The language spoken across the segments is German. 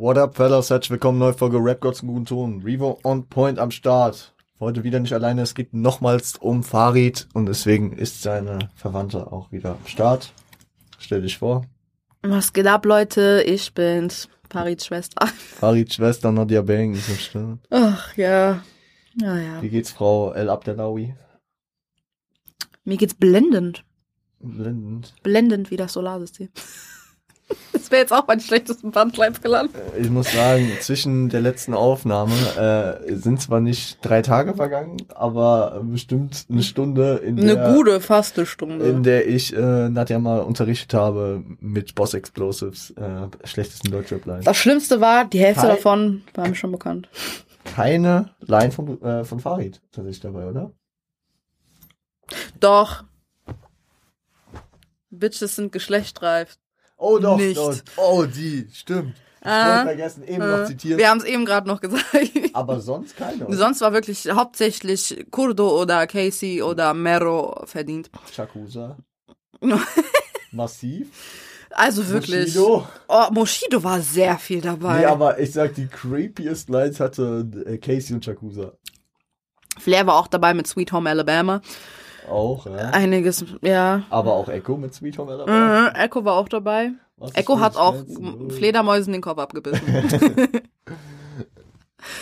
What up, fellas? Herzlich willkommen, neue Folge Rap Gods im guten Ton. Revo on Point am Start. Heute wieder nicht alleine, es geht nochmals um Farid und deswegen ist seine Verwandte auch wieder am Start. Stell dich vor. Was geht ab, Leute? Ich bin's, Farids Schwester. Farids Schwester Nadia Bang ist am Start. Ach, ja. Ja, ja. Wie geht's, Frau El Abdelawi? Mir geht's blendend. Blendend. Blendend wie das Solarsystem. Das wäre jetzt auch mein schlechtesten Bandlines gelandet. Äh, Ich muss sagen, zwischen der letzten Aufnahme äh, sind zwar nicht drei Tage vergangen, aber bestimmt eine Stunde, in der, Eine gute, faste Stunde. in der ich äh, Nadja mal unterrichtet habe mit Boss Explosives, äh, schlechtesten Deutschrap-Line. das Schlimmste war, die Hälfte Kein- davon war mir schon bekannt. Keine Line von, äh, von Farid tatsächlich dabei, oder? Doch. Bitches sind geschlechtsreif. Oh doch, Nicht. doch. Oh, die, stimmt. Ich wollte vergessen, eben noch Äh, zitiert. Wir haben es eben gerade noch gesagt. Aber sonst keine. oder? Sonst war wirklich hauptsächlich Kurdo oder Casey oder Mero verdient. Chakusa. Massiv. Also wirklich. Bushido. Oh, Moshido war sehr viel dabei. Nee, aber ich sag, die creepiest Lines hatte äh, Casey und Chakusa. Flair war auch dabei mit Sweet Home Alabama. Auch, ja. Einiges, ja. Aber auch Echo mit Sweet Home Alabama. Äh, Echo war auch dabei. Was Echo hat auch Schmerzen? Fledermäusen den Kopf abgebissen.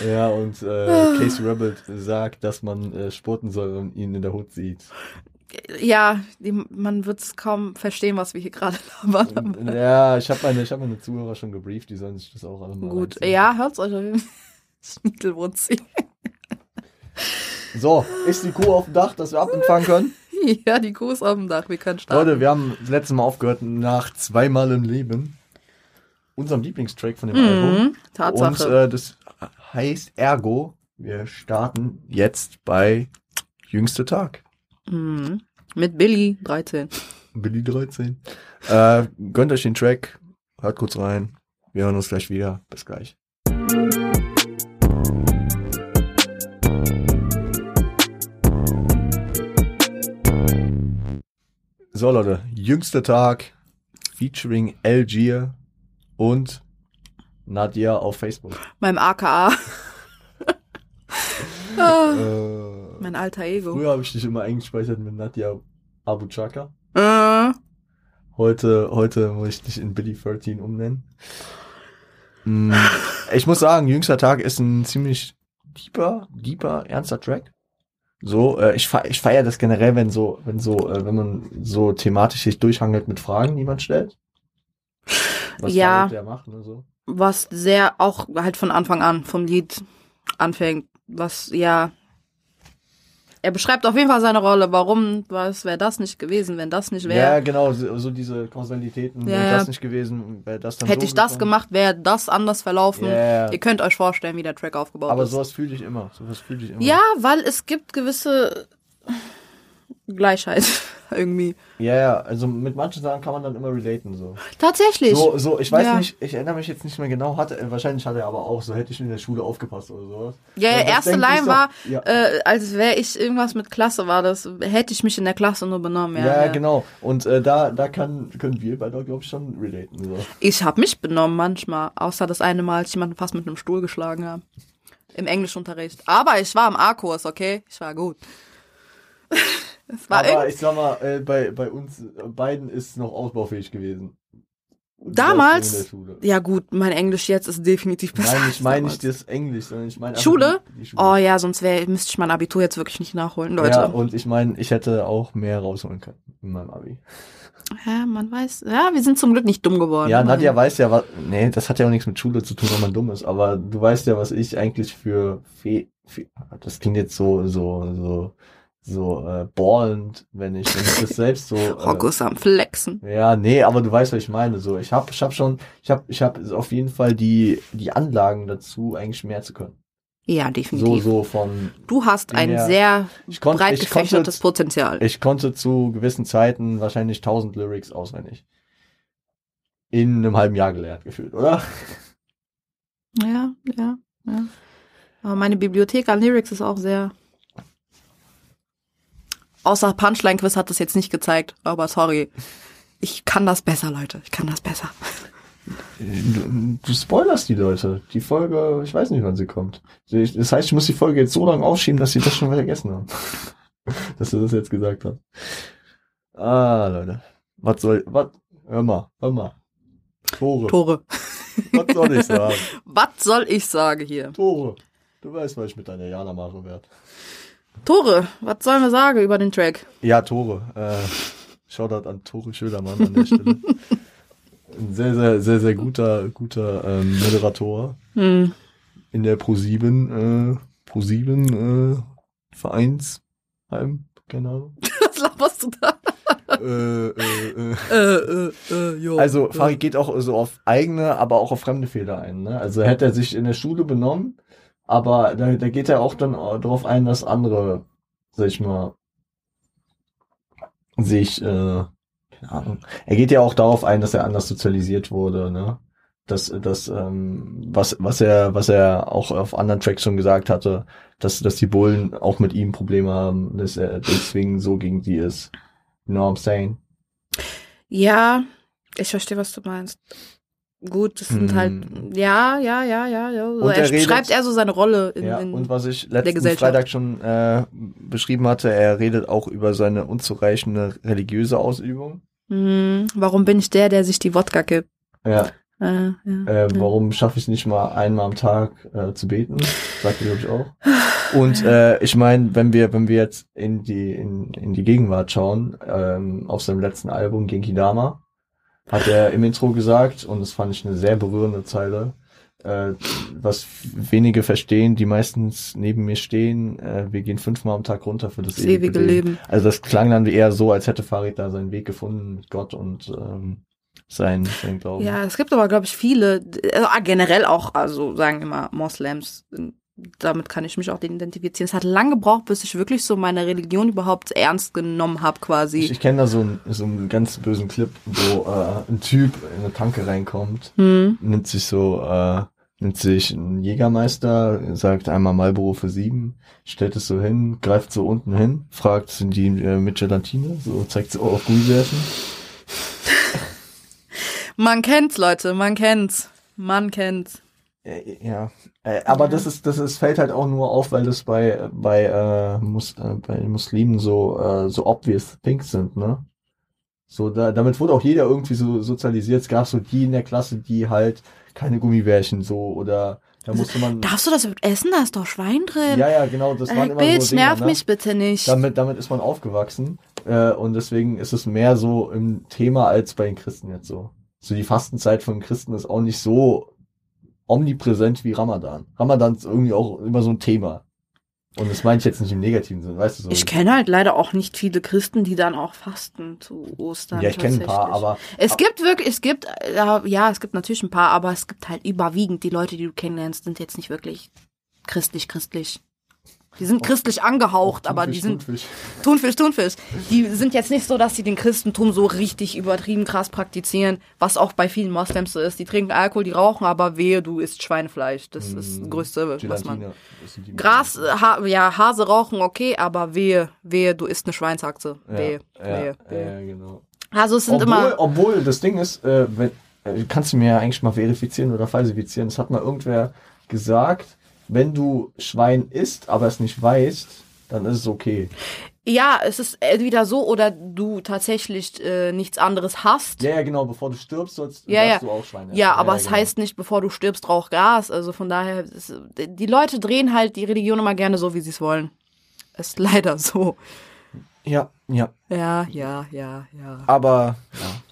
Ja, und äh, Casey Rebel sagt, dass man äh, sporten soll und ihn in der Hut sieht. ja, die, man wird es kaum verstehen, was wir hier gerade labern. Ja, ich habe meine, ich hab meine Zuhörer schon gebrieft, die sollen sich das auch alle mal Gut, reinziehen. ja, hört's euch auf jeden Fall. So, ist die Kuh auf dem Dach, dass wir abempfangen können? Ja, die Kuh ist auf dem Dach, wir können starten. Leute, wir haben das letzte Mal aufgehört nach zweimal im Leben. Unserem Lieblingstrack von dem Mhm, Album. Und Tatsache. äh, das heißt Ergo, wir starten jetzt bei Jüngster Tag. Mhm. Mit Billy, 13. Billy 13. Äh, gönnt euch den Track, hört kurz rein. Wir hören uns gleich wieder. Bis gleich. So Leute, jüngster Tag featuring Algier und Nadia auf Facebook. Meinem AKA. ah, Äh, mein alter Ego. früher habe ich dich immer eingespeichert mit Nadia Abu Chaka. Äh, Heute, heute muss ich dich in Billy 13 umnennen. Mm, Ich muss sagen, Jüngster Tag ist ein ziemlich deeper, deeper, ernster Track. So, äh, ich, ich feiere das generell, wenn so, wenn so, äh, wenn man so thematisch sich durchhangelt mit Fragen, die man stellt. Was Ja. Der macht, ne, so. was sehr auch halt von Anfang an vom Lied anfängt, was ja er beschreibt auf jeden Fall seine Rolle, warum, was wäre das nicht gewesen, wenn das nicht Ja, wäre. genau, so, so diese Kausalitäten, Ja, wäre ja. das nicht gewesen, wäre das dann Hätte so ich das gekommen. gemacht, wäre das anders verlaufen. Ja, ja. Ihr könnt euch vorstellen, wie der Track aufgebaut Aber ist. sowas fühle ich immer, sowas fühle ich immer. ja, weil es gibt gewisse Gleichheit irgendwie. Ja, ja, also mit manchen Sachen kann man dann immer relaten, so. Tatsächlich. So, so, ich weiß Ja. nicht, ich erinnere mich jetzt nicht mehr genau, hatte, wahrscheinlich hat er aber auch, so hätte ich in der Schule aufgepasst oder sowas. ja, ja, das erste Line so- war, ja. äh, als wäre ich irgendwas mit Klasse war das, hätte ich mich in der Klasse nur benommen. Ja, Ja, ja. genau. Und äh, da, da kann, können wir beide, glaube ich, schon relaten. So. Ich habe mich benommen manchmal, außer das eine Mal, als ich jemanden fast mit einem Stuhl geschlagen habe. Im Englischunterricht. Aber ich war im A-Kurs, okay? Ich war gut. Es war Aber ich sag mal, äh, bei, bei uns beiden ist es noch ausbaufähig gewesen. Und Damals? ja gut, mein Englisch jetzt ist definitiv besser. Nein, ich meine nicht das Englisch, sondern ich meine Schule? Schule. Oh ja, sonst wär, müsste ich mein Abitur jetzt wirklich nicht nachholen, Leute. Ja, Ja, und ich meine, ich hätte auch mehr rausholen können in meinem Abi. man weiß. Ja, wir sind zum Glück nicht dumm geworden. Ja, Nadja weiß ja, was. Nee, das hat ja auch nichts mit Schule zu tun, wenn man dumm ist. Aber du weißt ja, was ich eigentlich für. Fe Fe das klingt jetzt so, so, so, so äh, ballend, wenn ich, wenn ich das selbst so. Äh, Rockus am Flexen. ja, nee, aber du weißt, was ich meine. So, ich habe, ich habe schon, ich habe, ich habe auf jeden Fall die die Anlagen dazu, eigentlich mehr zu können. Ja, So, definitiv. so von. Du hast ein Ja. sehr Ich konnte, breit ich konnte, gefächertes Potenzial. ich konnte zu gewissen Zeiten wahrscheinlich 1000 Lyrics auswendig. In einem halben Jahr gelernt gefühlt, oder? Ja, ja, ja. Aber meine Bibliothek an Lyrics ist auch sehr. Außer Punchline-Quiz hat das jetzt nicht gezeigt, aber sorry. Ich kann das besser, Leute. Ich kann das besser. du, du spoilerst die Leute. Die Folge, ich weiß nicht, wann sie kommt. Das heißt, ich muss die Folge jetzt so lange aufschieben, dass sie das schon vergessen haben. dass du das jetzt gesagt hast. Ah, Leute. Was soll, was, hör mal, hör mal. Tore. Tore. Was soll ich sagen? Was soll ich sagen hier? Tore. Du weißt, was ich mit deiner Jana mache werde. Tore, was sollen wir sagen über den Track? Ja, Tore. Äh, Shoutout an Tore Schödermann an der Stelle. Ein sehr, sehr, sehr, sehr guter, guter ähm, Moderator Hm. in der Pro7, äh, Pro7 äh, Vereinsheim, keine Ahnung. Was laberst du da? äh, äh, äh. Äh, äh, äh, jo. Also. Farid geht auch so auf eigene, aber auch auf fremde Fehler ein. Ne? Also hätte er sich in der Schule benommen, aber da, da geht er auch dann darauf ein, dass andere, sag ich mal, sich, äh, keine Ahnung, er geht ja auch darauf ein, dass er anders sozialisiert wurde, ne? Das, das, ähm, was, was er, was er auch auf anderen Tracks schon gesagt hatte, dass, dass die Bullen auch mit ihm Probleme haben, dass er deswegen so gegen die ist. You know what I'm saying? Ja, ich verstehe, was du meinst. Gut, das sind Hm. halt, ja, ja, ja, ja, ja. So, er er redet- beschreibt eher so seine Rolle in, Ja, in und was ich letzten. Freitag schon äh, beschrieben hatte, er redet auch über seine unzureichende religiöse Ausübung. Hm, warum bin ich der, der sich die Wodka gibt? Ja, Äh, ja. äh, warum schaffe ich es nicht mal einmal am Tag äh, zu beten? Sagt er, glaube ich, auch. Und äh, ich meine, wenn wir, wenn wir jetzt in die, in, in die Gegenwart schauen, ähm, auf seinem letzten Album Genki Dama, hat er im Intro gesagt, und das fand ich eine sehr berührende Zeile, äh, was wenige verstehen, die meistens neben mir stehen, äh, wir gehen fünfmal am Tag runter für das, Das ewige Leben. Also das klang dann eher so, als hätte Farid da seinen Weg gefunden mit Gott und ähm, sein, sein Glauben. Ja, es gibt aber, glaube ich, viele, also generell auch, also sagen immer Moslems, damit kann ich mich auch identifizieren. Es hat lange gebraucht, bis ich wirklich so meine Religion überhaupt ernst genommen habe, quasi. Ich, ich kenne da so einen, so einen ganz bösen Clip, wo äh, ein Typ in eine Tanke reinkommt, hm. nimmt sich so, äh, nimmt sich einen Jägermeister, sagt einmal Marlboro für sieben, stellt es so hin, greift so unten hin, fragt, sind die äh, mit Gelatine? So zeigt so auf Gummibärchen. Man kennt's, Leute, man kennt's. Man kennt's. Äh, Ja, äh, aber das ist, das ist, fällt halt auch nur auf, weil das bei, bei, äh, Mus äh, bei Muslimen so, äh, so obvious things sind, ne? So, da, damit wurde auch jeder irgendwie so sozialisiert. Es gab so die in der Klasse, die halt keine Gummibärchen so, oder da musste man, Darfst du das überhaupt essen? Da ist doch Schwein drin. ja, ja, genau, das waren äh, immer Bitch, so Dinger, nerv ne? mich bitte nicht. Damit, damit ist man aufgewachsen, äh, und deswegen ist es mehr so im Thema als bei den Christen jetzt so. So die Fastenzeit von Christen ist auch nicht so omnipräsent wie Ramadan. Ramadan ist irgendwie auch immer so ein Thema. Und das meine ich jetzt nicht im negativen Sinne, weißt du so. ich kenne halt leider auch nicht viele Christen, die dann auch fasten zu Ostern. ja, ich kenne ein paar, aber Es gibt wirklich, es gibt, ja, es gibt natürlich ein paar, aber es gibt halt überwiegend die Leute, die du kennenlernst, sind jetzt nicht wirklich christlich, christlich. Die sind christlich angehaucht, aber die sind Thunfisch. Thunfisch, Thunfisch. Die sind jetzt nicht so, dass sie den Christentum so richtig übertrieben krass praktizieren, was auch bei vielen Moslems so ist. Die trinken Alkohol, die rauchen, aber wehe, du isst Schweinefleisch. Das ist das Größte, was man. Gras, ha ja, Hase rauchen, okay, aber wehe, wehe, du isst eine Schweinshaxe. Ja, Wehe, ja, wehe, ja, wehe. genau. Also es sind Obwohl, immer. obwohl das Ding ist, äh, wenn, äh, kannst du mir ja eigentlich mal verifizieren oder falsifizieren. Es hat mal irgendwer gesagt, wenn du Schwein isst, aber es nicht weißt, dann ist es okay. Ja, es ist entweder so oder du tatsächlich äh, nichts anderes hast. Ja, ja, genau, bevor du stirbst, sollst, Ja, ja. du auch Schwein essen. Ja, aber es genau. heißt nicht, bevor du stirbst, rauch Gras. Also von daher, ist, die Leute drehen halt die Religion immer gerne so, wie sie es wollen. Ist leider so. Ja, ja. Ja, ja, ja, ja. Aber, ja,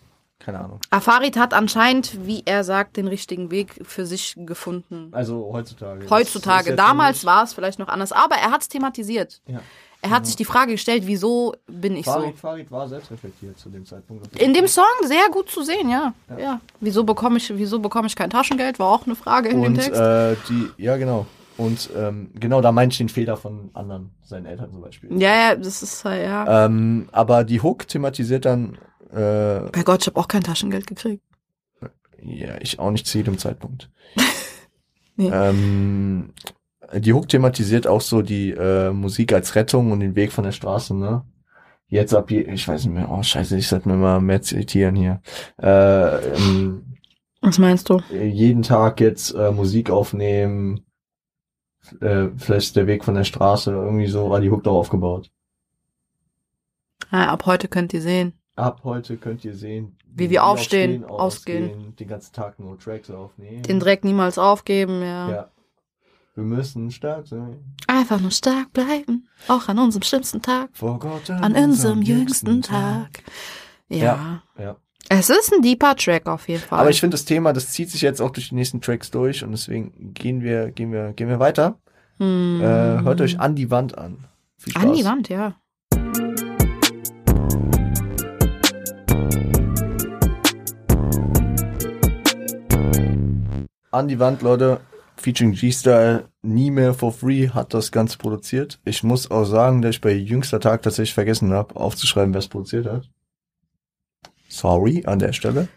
keine Ahnung. Afarid hat anscheinend, wie er sagt, den richtigen Weg für sich gefunden. Also heutzutage. Heutzutage. Damals war es vielleicht noch anders, aber er hat es thematisiert. Ja. Er hat sich die Frage gestellt, wieso bin ich so? Farid, Farid war selbstreflektiert zu dem Zeitpunkt. In dem Song sehr gut zu sehen, ja. Ja. Ja. Wieso bekomme ich, wieso bekomme ich kein Taschengeld? War auch eine Frage in dem Und Text. äh, die, ja genau. Und ähm, genau, da meinte ich den Fehler von anderen, seinen Eltern zum Beispiel. ja, ja, das ist halt, ja. Ähm, aber die Hook thematisiert dann, äh, Bei Gott, ich habe auch kein Taschengeld gekriegt. ja, ich auch nicht zu jedem Zeitpunkt. Nee. ähm, die Hook thematisiert auch so die äh, Musik als Rettung und den Weg von der Straße, ne? Jetzt ab hier, ich weiß nicht mehr, oh scheiße, ich sollte mir mal mehr zitieren hier. Äh, ähm, Was meinst du? jeden Tag jetzt äh, Musik aufnehmen, äh, vielleicht ist der Weg von der Straße, irgendwie so war die Hook doch aufgebaut. Ja, ab heute könnt ihr sehen. Ab heute könnt ihr sehen, Wie wir aufstehen, ausgehen. ausgehen, den ganzen Tag nur Tracks aufnehmen. Den Dreck niemals aufgeben, ja. ja. Wir müssen stark sein. Einfach nur stark bleiben. Auch an unserem schlimmsten Tag. Vor Gott An unserem jüngsten Tag. Ja. Ja. Es ist ein deeper Track auf jeden Fall. Aber ich finde das Thema, das zieht sich jetzt auch durch die nächsten Tracks durch und deswegen gehen wir, gehen wir, gehen wir weiter. hm. Äh, hört euch an die Wand an. An die Wand, ja. An die Wand, Leute. Featuring G-Style. Nie mehr for free hat das Ganze produziert. Ich muss auch sagen, dass ich bei jüngster Tag tatsächlich vergessen habe, aufzuschreiben, wer es produziert hat. Sorry an der Stelle.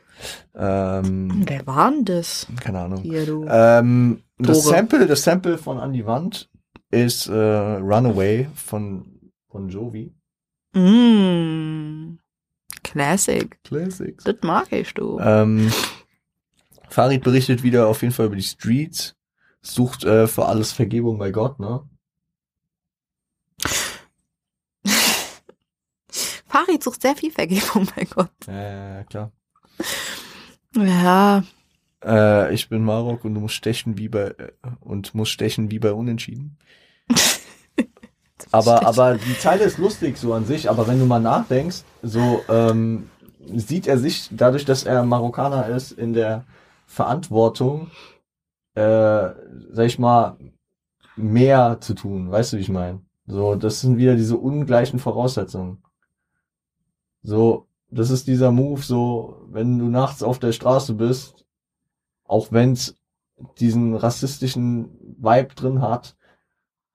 Ähm, Wer war denn das? keine Ahnung. Hier, du. Ähm, das. Sample, das Sample von An die Wand ist äh, Runaway von von Jovi. Mm. Classic. Classics. Das mag ich, du. Ähm, Farid berichtet wieder auf jeden Fall über die Streets, sucht äh, für alles Vergebung bei Gott, ne? Farid sucht sehr viel Vergebung bei Gott. Ja, ja, klar. Ja. Äh, ich bin Marok und du musst stechen wie bei äh, und musst stechen wie bei Unentschieden. aber aber die Zeile ist lustig so an sich, aber wenn du mal nachdenkst, so ähm, sieht er sich dadurch, dass er Marokkaner ist, in der Verantwortung, äh, sag ich mal, mehr zu tun. Weißt du, wie ich meine? So, das sind wieder diese ungleichen Voraussetzungen. So, das ist dieser Move, so, wenn du nachts auf der Straße bist, auch wenn's diesen rassistischen Vibe drin hat,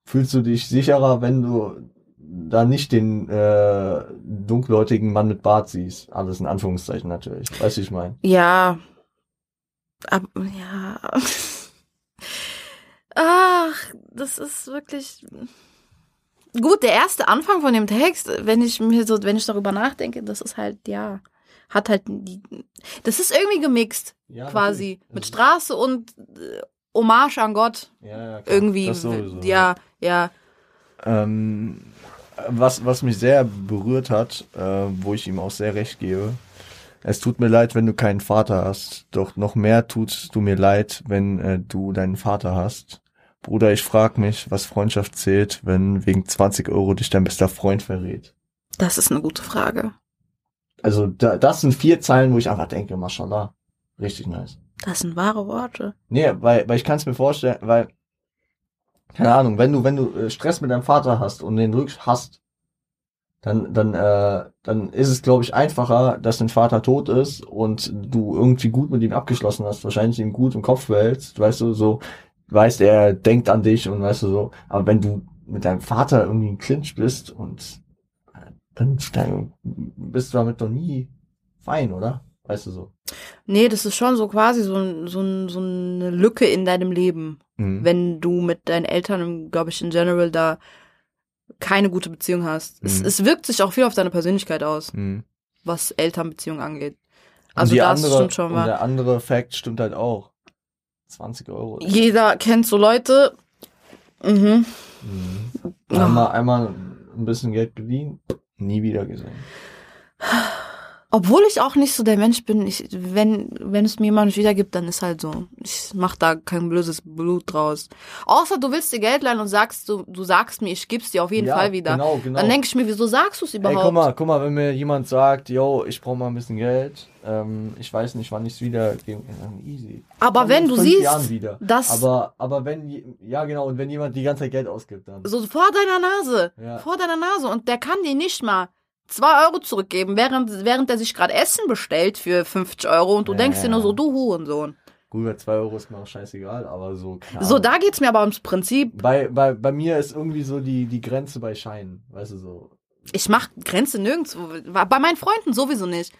fühlst du dich sicherer, wenn du da nicht den äh, dunkelhäutigen Mann mit Bart siehst. Alles in Anführungszeichen natürlich. Weißt du, wie ich meine? Ja. Ab, ja. Ach, das ist wirklich. Gut, der erste Anfang von dem Text, wenn ich mir so, wenn ich darüber nachdenke, das ist halt, ja, hat halt die. Das ist irgendwie gemixt, Ja, quasi. natürlich. Mit Straße und äh, Hommage an Gott. Ja, ja. Irgendwie. Sowieso, ja, ja. Ähm, was, was mich sehr berührt hat, äh, wo ich ihm auch sehr recht gebe, es tut mir leid, wenn du keinen Vater hast, doch noch mehr tust du mir leid, wenn äh, du deinen Vater hast. Bruder, ich frag mich, was Freundschaft zählt, wenn wegen 20 Euro dich dein bester Freund verrät. Das ist eine gute Frage. Also da, das sind vier Zeilen, wo ich einfach denke, mashallah, richtig nice. Das sind wahre Worte. Nee, weil, weil ich kann es mir vorstellen, weil, keine Ahnung, wenn du, wenn du äh, Stress mit deinem Vater hast und den rückst hast, dann, dann, äh, dann ist es, glaube ich, einfacher, dass dein Vater tot ist und du irgendwie gut mit ihm abgeschlossen hast, wahrscheinlich ihm gut im Kopf behältst, weißt du, so, weißt, er denkt an dich und weißt du so, aber wenn du mit deinem Vater irgendwie in Clinch bist und äh, dann, dann bist du damit noch nie fein, oder? Weißt du so. Nee, das ist schon so quasi so, ein- so, ein- so eine Lücke in deinem Leben. Mhm. wenn du mit deinen Eltern, glaube ich, in general da keine gute Beziehung hast. Es, Mhm. es wirkt sich auch viel auf deine Persönlichkeit aus, Mhm. was Elternbeziehungen angeht. Also das andere, stimmt schon mal. der andere Fact stimmt halt auch. 20 Euro. Jeder kennt so Leute. Mhm. Mhm. Ja. Einmal, einmal ein bisschen Geld geliehen, nie wieder gesehen. Obwohl ich auch nicht so der Mensch bin, ich, wenn, wenn es mir jemand nicht wiedergibt, dann ist halt so. Ich mach da kein böses Blut draus. Außer du willst dir Geld leihen und sagst, du, du sagst mir, ich geb's dir auf jeden Ja, Fall wieder. Genau, genau. Dann denke ich mir, wieso sagst du es Ey, überhaupt? guck mal, guck mal, wenn mir jemand sagt, yo, ich brauche mal ein bisschen Geld, ähm, ich weiß nicht, wann ich es wieder gebe, dann easy. Aber Komm wenn du siehst, dass Aber, aber wenn, ja genau, und wenn jemand die ganze Zeit Geld ausgibt, dann. so vor deiner Nase, Ja. vor deiner Nase und der kann dir nicht mal zwei Euro zurückgeben, während, während er sich gerade Essen bestellt für 50 Euro und du Ja, denkst dir nur so, du Hurensohn. Gut, bei 2 Euro ist mir auch scheißegal, aber so, keine So, da geht's mir aber ums Prinzip. Bei, bei, bei mir ist irgendwie so die, die Grenze bei Scheinen, weißt du so. Ich mach Grenze nirgendwo. Bei meinen Freunden sowieso nicht.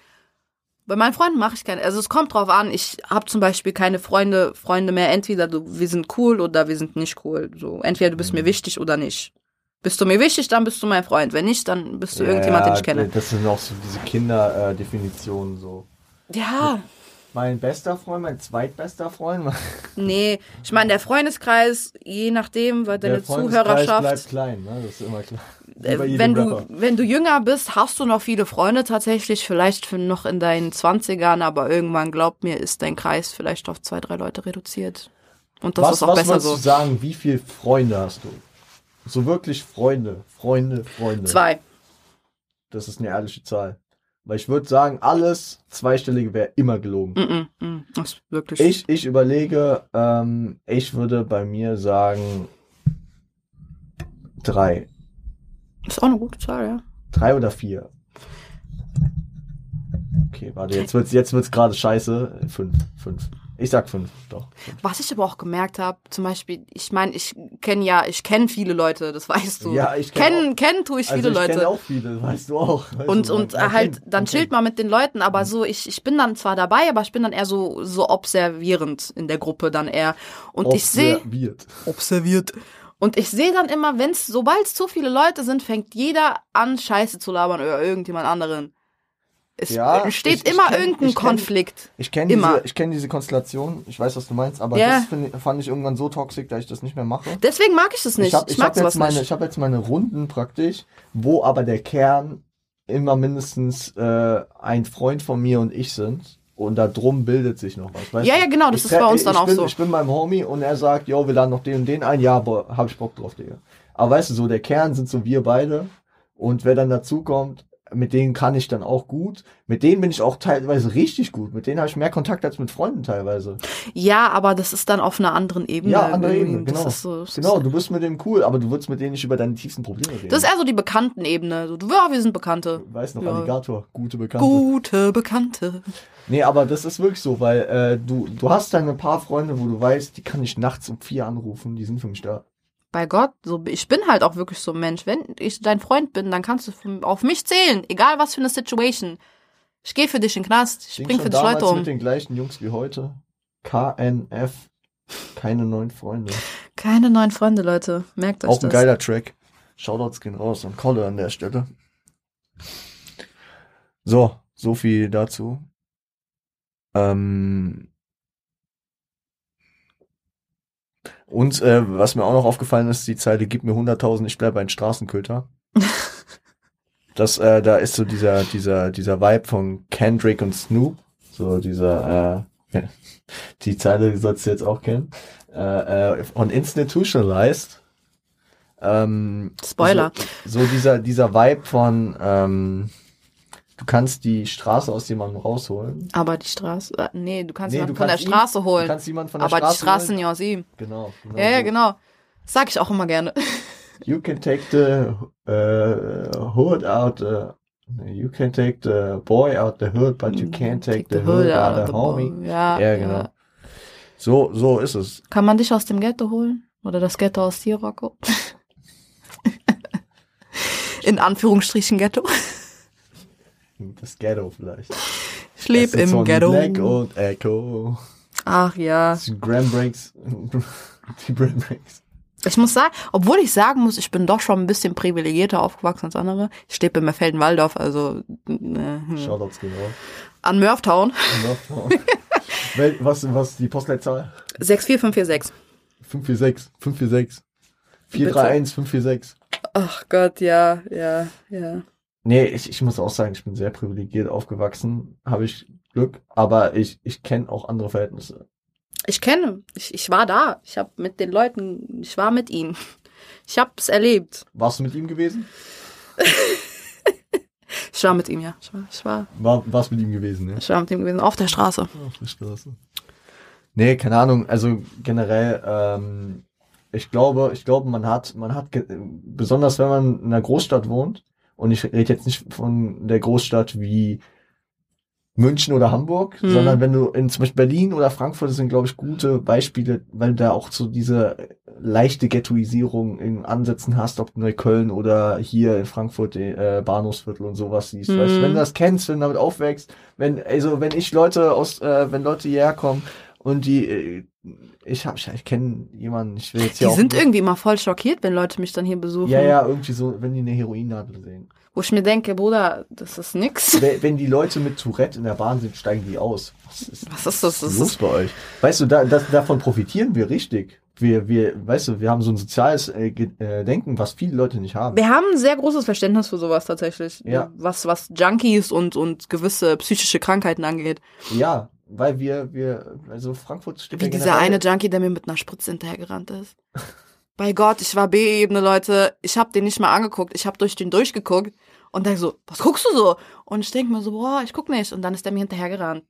Bei meinen Freunden mache ich keine. Also es kommt drauf an. Ich habe zum Beispiel keine Freunde, Freunde mehr. Entweder du, wir sind cool oder wir sind nicht cool. So entweder du bist Mhm. mir wichtig oder nicht. Bist du mir wichtig, dann bist du mein Freund. Wenn nicht, dann bist du irgendjemand, den ich kenne. Das sind auch so diese Kinder-Definitionen so. Ja, Mein bester Freund, mein zweitbester Freund. Nee, ich meine, der Freundeskreis, je nachdem, weil deine der Zuhörerschaft. bleibt klein, ne? Das ist immer klar. Äh, wenn du, Rapper. wenn du jünger bist, hast du noch viele Freunde tatsächlich, vielleicht noch in deinen Zwanzigern, aber irgendwann, glaub mir, ist dein Kreis vielleicht auf zwei, drei Leute reduziert. Und das was, ist auch was besser so. du sagen, wie viele Freunde hast du? So wirklich Freunde, Freunde, Freunde. Zwei. Das ist eine ehrliche Zahl. Weil ich würde sagen, alles zweistellige wäre immer gelogen. Mm -mm, mm, das ist wirklich. Ich, ich überlege, ähm, ich würde bei mir sagen drei. ist auch eine gute Zahl, ja. Drei oder vier. Okay, warte, jetzt wird's, jetzt wird's gerade scheiße. Fünf, fünf. Ich sag fünf, doch. Was ich aber auch gemerkt habe, zum Beispiel, ich meine, ich kenne ja, ich kenne viele Leute, das weißt du. Ja, ich kenn Kennen, kennen tue ich viele Also ich Leute. kenne auch viele, weißt du auch. Weißt und du, und halt, dann man chillt man mit den Leuten, aber so, ich, ich bin dann zwar dabei, aber ich bin dann eher so, so observierend in der Gruppe dann eher. Und ich sehe, Observiert. observiert. Und ich sehe dann immer, wenn's, sobald es zu viele Leute sind, fängt jeder an, Scheiße zu labern über irgendjemand anderen. Es Ja, steht ich- ich immer kenn- irgendein ich kenn- Konflikt. Ich kenne diese, ich kenn diese Konstellation, ich weiß, was du meinst, aber Ja. das find, ich- fand ich irgendwann so toxisch, dass ich das nicht mehr mache. Deswegen mag ich das nicht. Ich habe ich ich mag hab sowas jetzt, meine, nicht. ich hab jetzt meine Runden praktisch, wo aber der Kern immer mindestens äh, ein Freund von mir und ich sind. Und da drum bildet sich noch was. Weißt Ja, ja, genau, das Ich ist bei uns dann ich auch bin, so. Ich bin beim Homie und er sagt, yo, wir laden noch den und den ein. Ja, boah, hab ich Bock drauf, Digga. Aber weißt du, so der Kern sind so wir beide. Und wer dann dazukommt, mit denen kann ich dann auch gut. Mit denen bin ich auch teilweise richtig gut. Mit denen habe ich mehr Kontakt als mit Freunden teilweise. Ja, aber das ist dann auf einer anderen Ebene. Ja, andere. Ebene, genau. So, Genau, du bist mit denen cool, aber du würdest mit denen nicht über deine tiefsten Probleme reden. das ist eher so die Bekannten-Ebene. So, du, ja, wir sind Bekannte. Weiß noch, Ja. Alligator, gute Bekannte. Gute Bekannte. Nee, aber das ist wirklich so, weil äh, du, du hast deine paar Freunde, wo du weißt, die kann ich nachts um vier anrufen, die sind für mich da. Bei Gott, so, ich bin halt auch wirklich so ein Mensch. Wenn ich dein Freund bin, dann kannst du auf mich zählen. Egal was für eine Situation. Ich gehe für dich in den Knast. Ich bring für dich Leute um. mit den gleichen Jungs wie heute. KNF. Keine neuen Freunde. Keine neuen Freunde, Leute. Merkt euch Auch ein das. geiler Track. Shoutouts gehen raus und Kolle an der Stelle. So, so viel dazu. Ähm und äh, was mir auch noch aufgefallen ist, die Zeile gib mir 100.000, ich bleibe ein Straßenköter. das, äh, da ist so dieser, dieser, dieser Vibe von Kendrick und Snoop. So dieser, äh, die Zeile sollst du jetzt auch kennen. Äh, äh, von Institutionalized. Ähm, Spoiler. so, so dieser, dieser Vibe von, ähm, du kannst die Straße aus jemandem rausholen. Aber die Straße, äh, nee, du kannst Nee, jemanden du von der kannst ihn- Straße Du holen. kannst jemanden von der Aber Straße die Straße holen. nicht aus ihm. Genau. genau Ja, ja, so. genau. Das sag ich auch immer gerne. You can take the uh, hood out. Uh, you can take the boy out the hood, but you can't take, the, hood out the the homie. Ja, Ja, genau. So, so ist es. Kann man dich aus dem Ghetto holen? Oder das Ghetto aus dir, Rocco? In Anführungsstrichen Ghetto. Das Ghetto vielleicht. Ich lebe im Ghetto. Black und Echo. Ach ja. Gram Breaks. Die Gram Breaks. Ich muss sagen, obwohl ich sagen muss, ich bin doch schon ein bisschen privilegierter aufgewachsen als andere. Ich stehe in Merfelden-Waldorf, also hm. Shoutouts gehen raus. an Murphtown. Was, was ist die Postleitzahl? 64546. 546, 546. 431, 546. Ach Gott, ja, ja, ja. Nee, ich, ich muss auch sagen, ich bin sehr privilegiert aufgewachsen. Habe ich Glück, aber ich, ich kenne auch andere Verhältnisse. Ich kenne, ich, ich war da. Ich habe mit den Leuten, ich war mit ihnen. Ich habe es erlebt. Warst du mit ihm gewesen? Ich war mit ihm, ja. Ich war, ich war, War, warst mit ihm gewesen, ne? ich war mit ihm gewesen, auf der Straße. Auf der Straße. Nee, keine Ahnung. Also generell, ähm, ich glaube, ich glaube, man hat, man hat, besonders wenn man in einer Großstadt wohnt, und ich rede jetzt nicht von der Großstadt wie München oder Hamburg, Mhm. sondern wenn du in zum Beispiel Berlin oder Frankfurt das sind, glaube ich, gute Beispiele, weil da auch so diese leichte Ghettoisierung in Ansätzen hast, ob Neukölln oder hier in Frankfurt äh, Bahnhofsviertel und sowas siehst. Mhm. Weißt, wenn du das kennst, wenn du damit aufwächst, wenn, also wenn ich Leute aus, äh, wenn Leute hierher kommen Und die, äh, ich hab, ich, ich kenne jemanden, ich will jetzt Die ja auch. sind irgendwie immer voll schockiert, wenn Leute mich dann hier besuchen. ja, ja, irgendwie so, wenn die eine Heroinnadel sehen. Wo ich mir denke, Bruder, das ist nix. Wenn wenn die Leute mit Tourette in der Bahn sind, steigen die aus. Was ist Was ist das? Das los ist, bei euch? Weißt du, da, das, davon profitieren wir richtig. Wir, wir, weißt du, wir haben so ein soziales äh, äh, Denken, was viele Leute nicht haben. wir haben ein sehr großes Verständnis für sowas tatsächlich. Ja. Was, was Junkies und, und gewisse psychische Krankheiten angeht. Ja, weil wir, wir, also Frankfurt steht Wie dieser eine Junkie, der mir mit einer Spritze hinterhergerannt ist. Bei Gott, ich war B-Ebene, Leute. Ich hab den nicht mal angeguckt. Ich hab durch den durchgeguckt und denk so, was guckst du so? Und ich denk mir so, boah, ich guck nicht. Und dann ist der mir hinterhergerannt.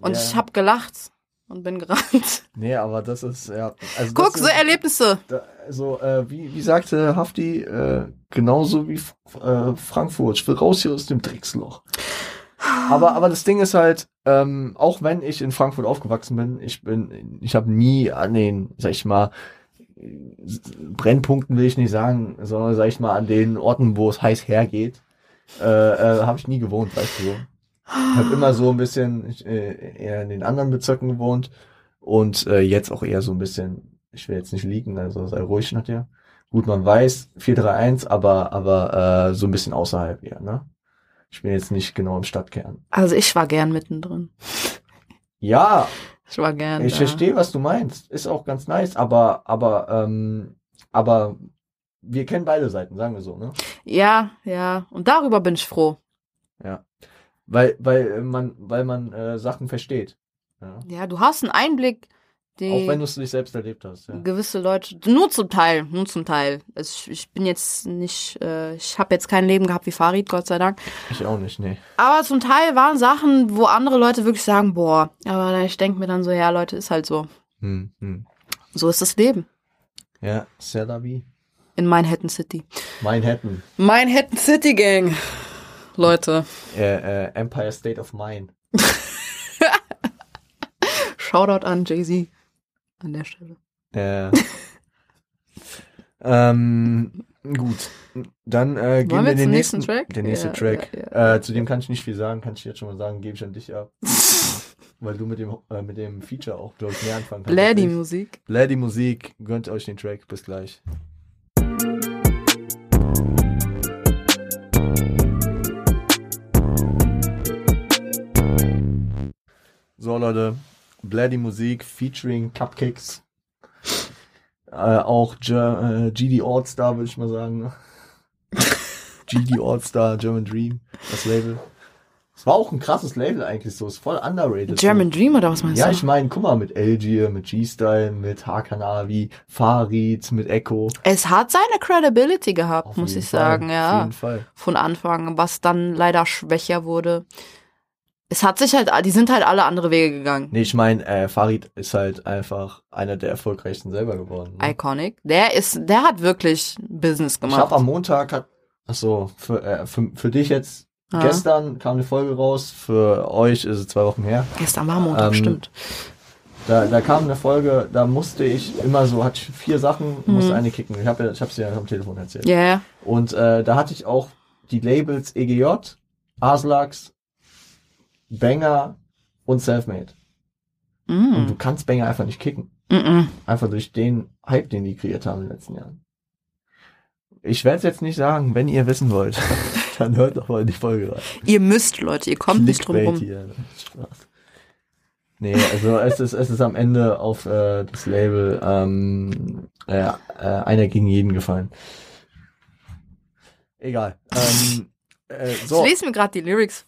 Und ja. ich hab gelacht und bin gerannt. Nee, aber das ist, ja. Also Guck, so ist, Erlebnisse. da, also, äh, wie, wie sagte Hafti, äh, genauso wie äh, Frankfurt, ich will raus hier aus dem Drecksloch. Aber, aber das Ding ist halt, ähm, auch wenn ich in Frankfurt aufgewachsen bin, ich bin, ich habe nie an den, sag ich mal, Brennpunkten will ich nicht sagen, sondern sag ich mal an den Orten, wo es heiß hergeht, äh, äh, habe ich nie gewohnt, weißt du. Ich habe immer so ein bisschen äh, eher in den anderen Bezirken gewohnt und äh, jetzt auch eher so ein bisschen, ich will jetzt nicht liegen, also sei ruhig nach dir. Gut, man weiß 431, aber aber äh, so ein bisschen außerhalb eher, ne? Ich bin jetzt nicht genau im Stadtkern. Also ich war gern mittendrin. Ja, Ich war gern ich da. verstehe, was du meinst. Ist auch ganz nice, aber aber ähm, aber wir kennen beide Seiten, sagen wir so, ne? Ja, ja. Und darüber bin ich froh. Ja. Weil weil man weil man äh, Sachen versteht. Ja. Ja, du hast einen Einblick, die Auch wenn du es nicht selbst erlebt hast. Ja. gewisse Leute, nur zum Teil, nur zum Teil. Also ich, ich bin jetzt nicht, äh, ich habe jetzt kein Leben gehabt wie Farid, Gott sei Dank. Ich auch nicht, nee. Aber zum Teil waren Sachen, wo andere Leute wirklich sagen, boah, aber ich denke mir dann so, ja Leute, ist halt so. Hm, hm. So ist das Leben Ja, c'est la vie. in Manhattan City. Manhattan. Manhattan City Gang. Leute, Äh, äh, Empire State of Mind. Shoutout an Jay-Z an der Stelle. Äh, ähm, gut. Dann äh, gehen wir in den nächsten, nächsten Track? Der nächste Ja, Track. ja, ja. Äh, zu dem kann ich nicht viel sagen, kann ich jetzt schon mal sagen, gebe ich an dich ab. Weil du mit dem, äh, mit dem Feature auch, glaube ich, mehr anfangen kannst. Lady. Musik. Lady Musik, gönnt euch den Track. Bis gleich. So, Leute. Bloody Musik featuring Cupcakes. Äh, auch äh, GD All-Star, würde ich mal sagen. ne? GD All-Star, German Dream, das Label. Es war auch ein krasses Label eigentlich so. Ist voll underrated. German Dream oder was meinst Ja, du? ich meine, guck mal, mit Algier, mit G-Style, mit Hakanavi, Farid, mit Echo. Es hat seine Credibility gehabt, Auf muss ich Fall, sagen, Auf ja. jeden Fall. Von Anfang, was dann leider schwächer wurde. Es hat sich halt, die sind halt alle andere Wege gegangen. Nee, ich meine, äh, Farid ist halt einfach einer der erfolgreichsten selber geworden. Ne? Iconic. Der ist, der hat wirklich Business Ich gemacht. habe am Montag, hat, ach so, für, äh, für, für dich jetzt, Ja. gestern kam eine Folge raus, für euch ist es zwei Wochen her. Gestern war Montag, Ähm, stimmt. Da, da kam eine Folge, da musste ich immer so, hatte ich vier Sachen, musste Mhm. eine kicken. Ich habe ich hab's dir ja am Telefon erzählt. Ja, ja. Und äh, da hatte ich auch die Labels EGJ, Aslax, Banger und Selfmade. Und du Mm. kannst Banger einfach nicht kicken. Mm -mm. Einfach durch den Hype, den die kreiert haben in den letzten Jahren. Ich werde es jetzt nicht sagen, wenn ihr wissen wollt, dann hört doch mal in die Folge rein. Ihr müsst, Leute, ihr kommt nicht drum rum. hier. Spaß. Nee, also es ist, es ist am Ende auf äh, das Label ähm, äh, äh, einer gegen jeden gefallen. Egal. Ähm, äh, so. Ich lese mir gerade die Lyrics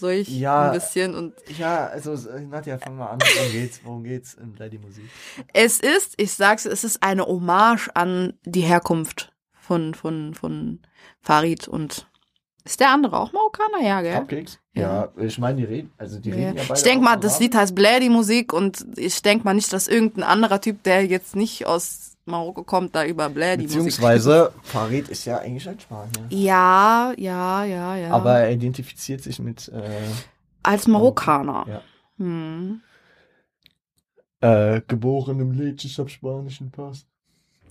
durch Ja. ein bisschen und Ja, also äh, Nadja, fang mal an. Worum geht's? Worum geht's in Lady Musik? es ist, ich sag's, es ist eine Hommage an die Herkunft von, von, von Farid und ist der andere auch Marokkaner? Ja, gell? Cupcakes? Ja, ich meine, die reden, also die Ja. reden ja beide. Ich denk auch mal, das. Lied heißt Blady Musik und ich denk mal nicht, dass irgendein anderer Typ, der jetzt nicht aus Marokko kommt, da über Blady Musik. Beziehungsweise, Farid ist ja eigentlich ein Spanier. Ja, ja, ja, ja. Aber er identifiziert sich mit äh, als Marokkaner. Ja. Hm. äh, geboren im Leeds, ich hab spanischen Pass.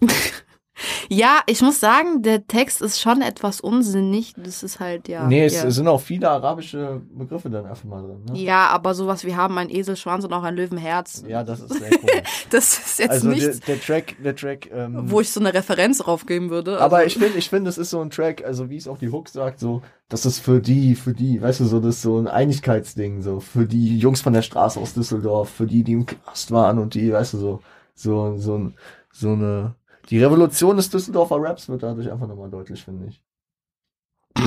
Ja, ich muss sagen, der Text ist schon etwas unsinnig. Das ist halt, ja. nee, es, ja. sind auch viele arabische Begriffe dann einfach mal drin. Ne? ja, aber sowas, wir haben einen Eselschwanz und auch ein Löwenherz. Ja, das ist sehr komisch. Das ist jetzt also der, nichts, der Track, der Track, ähm, wo ich so eine Referenz drauf geben würde. aber Also- ich finde, ich finde, es ist so ein Track, also wie es auch die Hook sagt, so, das ist für die, für die, weißt du, so, das ist so ein Einigkeitsding, so, für die Jungs von der Straße aus Düsseldorf, für die, die im Knast waren und die, weißt du, so, so, so, so eine, die Revolution des Düsseldorfer Raps wird dadurch einfach nochmal deutlich, finde ich.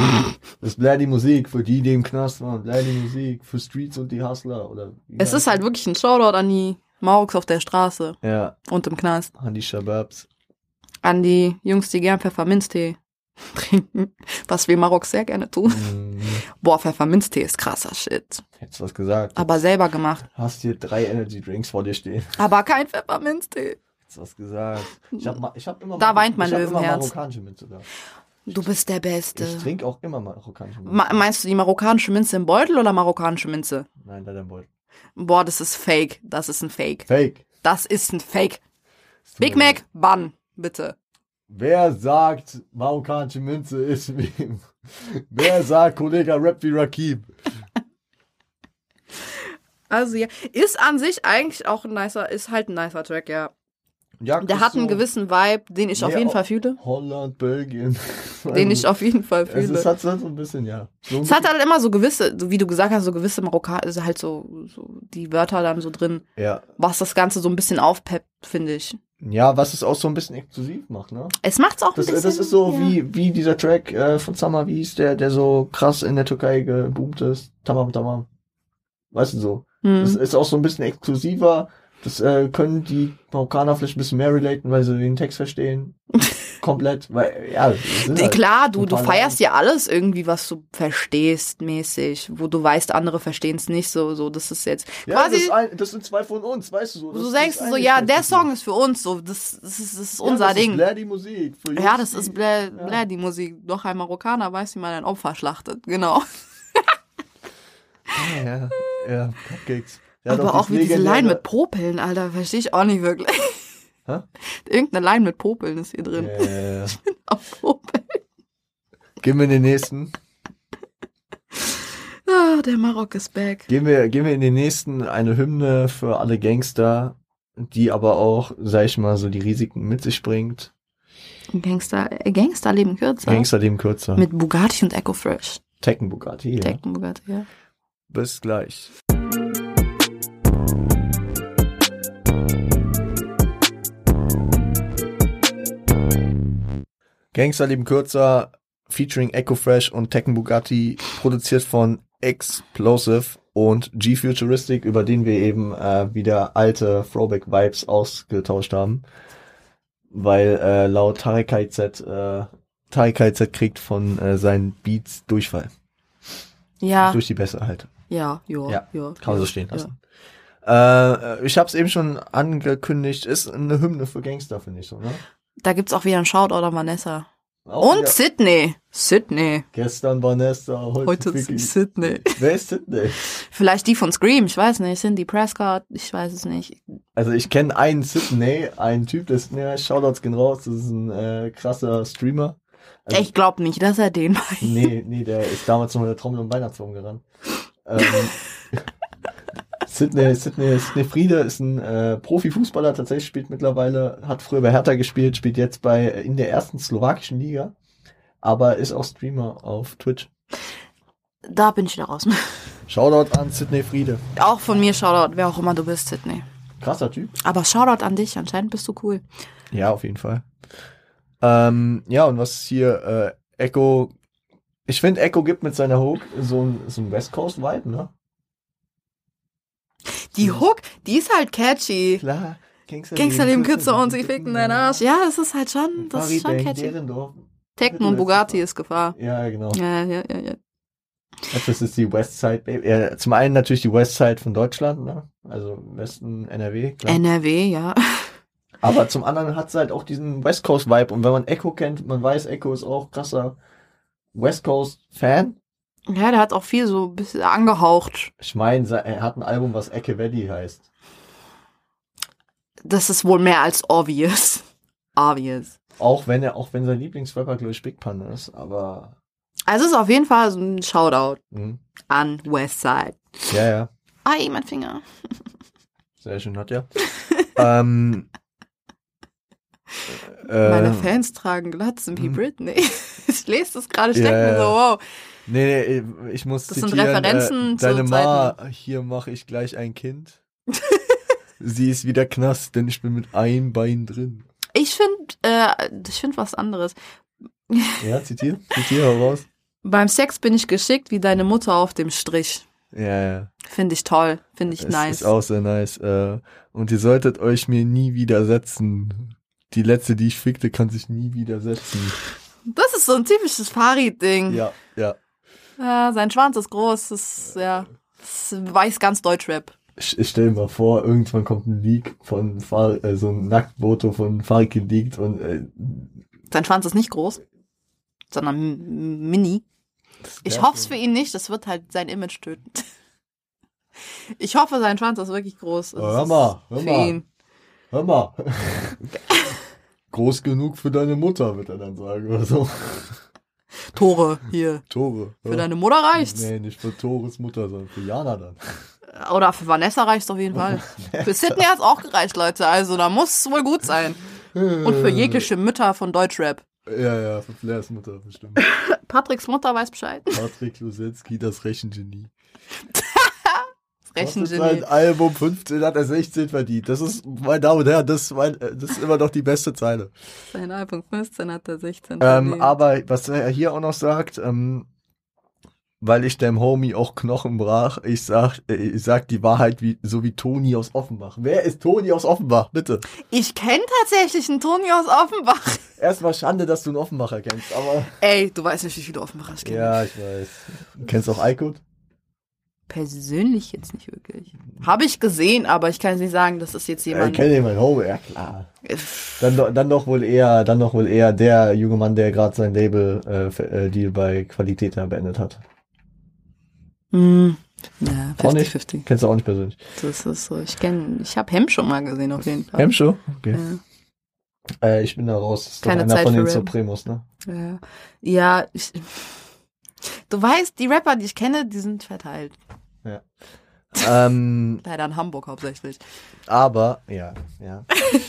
Das bleibt die Musik für die, die im Knast waren, bleibt die Musik für Streets und die Hustler, oder? Es ist halt wirklich ein Shoutout an die Mauks auf der Straße Ja, und im Knast. an die Shababs. An die Jungs, die gern Pfefferminztee trinken. Was wir Maroks sehr gerne tun. Hm, Boah, Pfefferminztee ist krasser Shit. hättest was gesagt. Aber selber gemacht. Hast hier drei Energy Drinks vor dir stehen. Aber kein Pfefferminztee. Hättest was gesagt. Ich hab, ma- ich hab immer Da weint mein ich hab immer Löwenherz. marokkanische Minze da. Du bist der Beste. Ich trinke auch immer marokkanische Minze. Ma meinst du die marokkanische Minze im Beutel oder marokkanische Minze? Nein, leider Beutel. Boah, das ist fake. Das ist ein Fake. Fake. Das ist ein Fake. Tut Big Mac, leid. Bann, bitte. Wer sagt, marokkanische Minze ist wie. Wer sagt, Kollege Rap wie Rakib? Also ja, ist an sich eigentlich auch ein nicer, ist halt ein nicer Track, ja. Ja, Der hat einen gewissen Vibe, den ich auf jeden auch- Fall fühle. Holland, Belgien. Den ich auf jeden Fall Es fühle. ist, hat so ein bisschen, ja. So Es hat halt immer so gewisse, so wie du gesagt hast, so gewisse Marokkan, also halt so, so die Wörter dann so drin, ja. was das Ganze so ein bisschen aufpeppt, finde ich. ja, was es auch so ein bisschen exklusiv macht, ne? Es macht's auch ein Das, bisschen. das ist so ja. wie, wie dieser Track äh, von Summer, wie hieß der, der so krass in der Türkei geboomt ist. Tamam Tamam. Weißt du so? Das Hm. ist auch so ein bisschen exklusiver. Das äh, können die Marokkaner vielleicht ein bisschen mehr relaten, weil sie den Text verstehen. Komplett. Weil, ja, halt Klar, du, du feierst ja alles irgendwie, was du verstehst, mäßig, wo du weißt, andere verstehen es nicht so, so, das ist jetzt Ja, das, quasi, ist ein, das sind zwei von uns, weißt du so. Das du ist denkst das so, ja, der. Song ist für uns, so, das, das ist, das ist Ja, unser das Ding. Ist Blair die Musik. Ja, das ist Blair, ja. Blair die Musik. Doch ein Marokkaner weiß, wie man ein Opfer schlachtet, genau. Ja, ja, ja, Cupcakes. Der Aber auch wie diese Line mit Popeln, Alter, verstehe ich auch nicht wirklich. Hä? Irgendeine Line mit Popeln ist hier drin. Ja, ja, ja. Auf Popeln. Gehen wir in den nächsten. Ah, der Marok ist back. Gehen wir, gehen wir in den nächsten eine Hymne für alle Gangster, die aber auch, sag ich mal, so die Risiken mit sich bringt. Gangster, äh, Gangster leben kürzer. Gangster leben kürzer. Mit Bugatti und Echo Fresh. Tekken Bugatti. Ja. Tekken Bugatti, ja. Bis gleich. Gangster leben kürzer, featuring Echo Fresh und Tekken Bugatti, produziert von Explosive und G-Futuristic, über den wir eben äh, wieder alte Throwback-Vibes ausgetauscht haben. Weil äh, laut Tarek KZ, äh, Tarek KZ kriegt von äh, seinen Beats Durchfall. Ja, Durch die Bässe halt. ja, ja, Ja, ja. Kann man so stehen lassen. Äh, ich habe es eben schon angekündigt, ist eine Hymne für Gangster, finde ich so, ne? Da gibt's auch wieder einen Shoutout an Vanessa. Auch Und wieder- Sydney. Sydney. gestern Vanessa, heute, Heute Vicky. Sydney. Wer ist Sydney? Vielleicht die von Scream, ich weiß nicht. Cindy Prescott, ich weiß es nicht. Also ich kenne einen Sydney, einen Typ, der heißt, Shoutouts gehen raus, das ist ein äh, krasser Streamer. Also, Ich glaube nicht, dass er den meint. Nee, nee, der ist damals noch mit der Trommel und Weihnachtsbaum gerannt. Ähm, Sydney, Sydney, Sydney Friede ist ein äh, Profifußballer, tatsächlich spielt mittlerweile, hat früher bei Hertha gespielt, spielt jetzt bei in der ersten slowakischen Liga, aber ist auch Streamer auf Twitch. Da bin ich wieder raus. Shoutout an Sydney Friede. Auch von mir Shoutout, wer auch immer du bist, Sydney. Krasser Typ. Aber Shoutout an dich, anscheinend bist du cool. Ja, auf jeden Fall. Ähm, ja, und was hier, äh, Echo, ich finde, Echo gibt mit seiner Hook so ein, so ein West Coast Vibe, ne? Die Hook, die ist halt catchy. Klar. Gangster, Gangster leben Kürzer und sie ficken deinen Arsch. Ja, das ist halt schon, das ist schon catchy. Tekken und Bugatti ist Gefahr. Ja, genau. Ja, ja, ja, ja. Das ist die Westside, Baby. Ja, zum einen natürlich die Westside von Deutschland, ne? Also Westen NRW, klar. NRW, ja. Aber zum anderen hat es halt auch diesen West Coast Vibe. Und wenn man Echo kennt, man weiß, Echo ist auch krasser West Coast Fan. Ja, der hat auch viel so ein bisschen angehaucht. Ich meine, er hat ein Album, was Ecke Valley heißt. Das ist wohl mehr als obvious. Obvious. Auch wenn er, auch wenn sein Lieblingsrapper, glaube ich, Big Pun ist, aber. Also es ist auf jeden Fall so ein Shoutout Hm. an Westside. Ja, ja. Ai, mein Finger. Sehr schön, hat ja. ähm, Meine äh, Fans tragen Glatzen wie hm. Britney. Ich lese das gerade, ich Ja, denke mir so, wow. Nee, nee, ich muss Das sind zitieren, Referenzen äh, zu Deine Ma, hier mache ich gleich ein Kind. Sie ist wieder Knast, denn ich bin mit einem Bein drin. Ich finde, äh, ich finde was anderes. Ja, zitiere, zitiere raus. Beim Sex bin ich geschickt wie deine Mutter auf dem Strich. Ja, ja. Finde ich toll, finde ich Es nice. ist auch sehr nice. Äh, und ihr solltet euch mir nie widersetzen. Die letzte, die ich fickte, kann sich nie widersetzen. Das ist so ein typisches Farid-Ding. Ja, ja. Ja, sein Schwanz ist groß, das ist, ja, das weiß ganz Deutschrap. Ich, ich stell mir mal vor, irgendwann kommt ein Leak von Far äh, so ein Nacktfoto von Farid geleakt und äh, Sein Schwanz ist nicht groß, sondern mini. Ich hoffe es für ihn nicht, das wird halt sein Image töten. Ich hoffe, sein Schwanz ist wirklich groß. Das Hör mal, hör mal. ihn. Hör mal. Groß genug für deine Mutter, wird er dann sagen oder so. Tore hier. Tore. Für deine Mutter reicht's. Nee, nicht für Tores Mutter, sondern für Jana dann. Oder für Vanessa reicht's auf jeden Fall. Für Sydney hat's auch gereicht, Leute. Also da muss es wohl gut sein. Und für jegliche Mütter von Deutschrap. Ja, ja, für Flairs Mutter bestimmt. Patricks Mutter weiß Bescheid. Patrick Lusetski, das Rechengenie. Rechen Das ist sein Album 15 hat er 16 verdient. Das ist, meine Damen und Herren, das ist, mein, das ist immer noch die beste Zeile. Sein Album 15 hat er 16. Ähm, verdient. aber was er hier auch noch sagt, ähm, weil ich dem Homie auch Knochen brach, ich sag, ich sag die Wahrheit wie, so wie Toni aus Offenbach. Wer ist Toni aus Offenbach? Bitte. ich kenne tatsächlich einen Toni aus Offenbach. Erstmal Schande, dass du einen Offenbacher kennst, aber. Ey, du weißt nicht, wie viele Offenbacher ich kenne. Ja, ich weiß. Du kennst auch Eikut? Persönlich jetzt nicht wirklich. Habe ich gesehen, aber ich kann nicht sagen, das ist jetzt Ja, ich jemand. kenne den mein Homie, ja klar. Dann, doch- dann doch wohl eher, dann doch wohl eher der junge Mann, der gerade sein Label äh, äh, Deal bei Qualität beendet hat. Hm. Ja, Auch nicht? 50-50. Kennst du auch nicht persönlich. Das ist so. Ich kenne, ich habe Hem schon mal gesehen auf jeden Fall. Hemshow? Okay. Ja. Äh, ich bin da raus. Das ist Keine einer Zeit von den. Supremos, ne? Ja, ja ich, du weißt, die Rapper, die ich kenne, die sind verteilt. Ähm, Leider in Hamburg hauptsächlich. aber, ja, ja.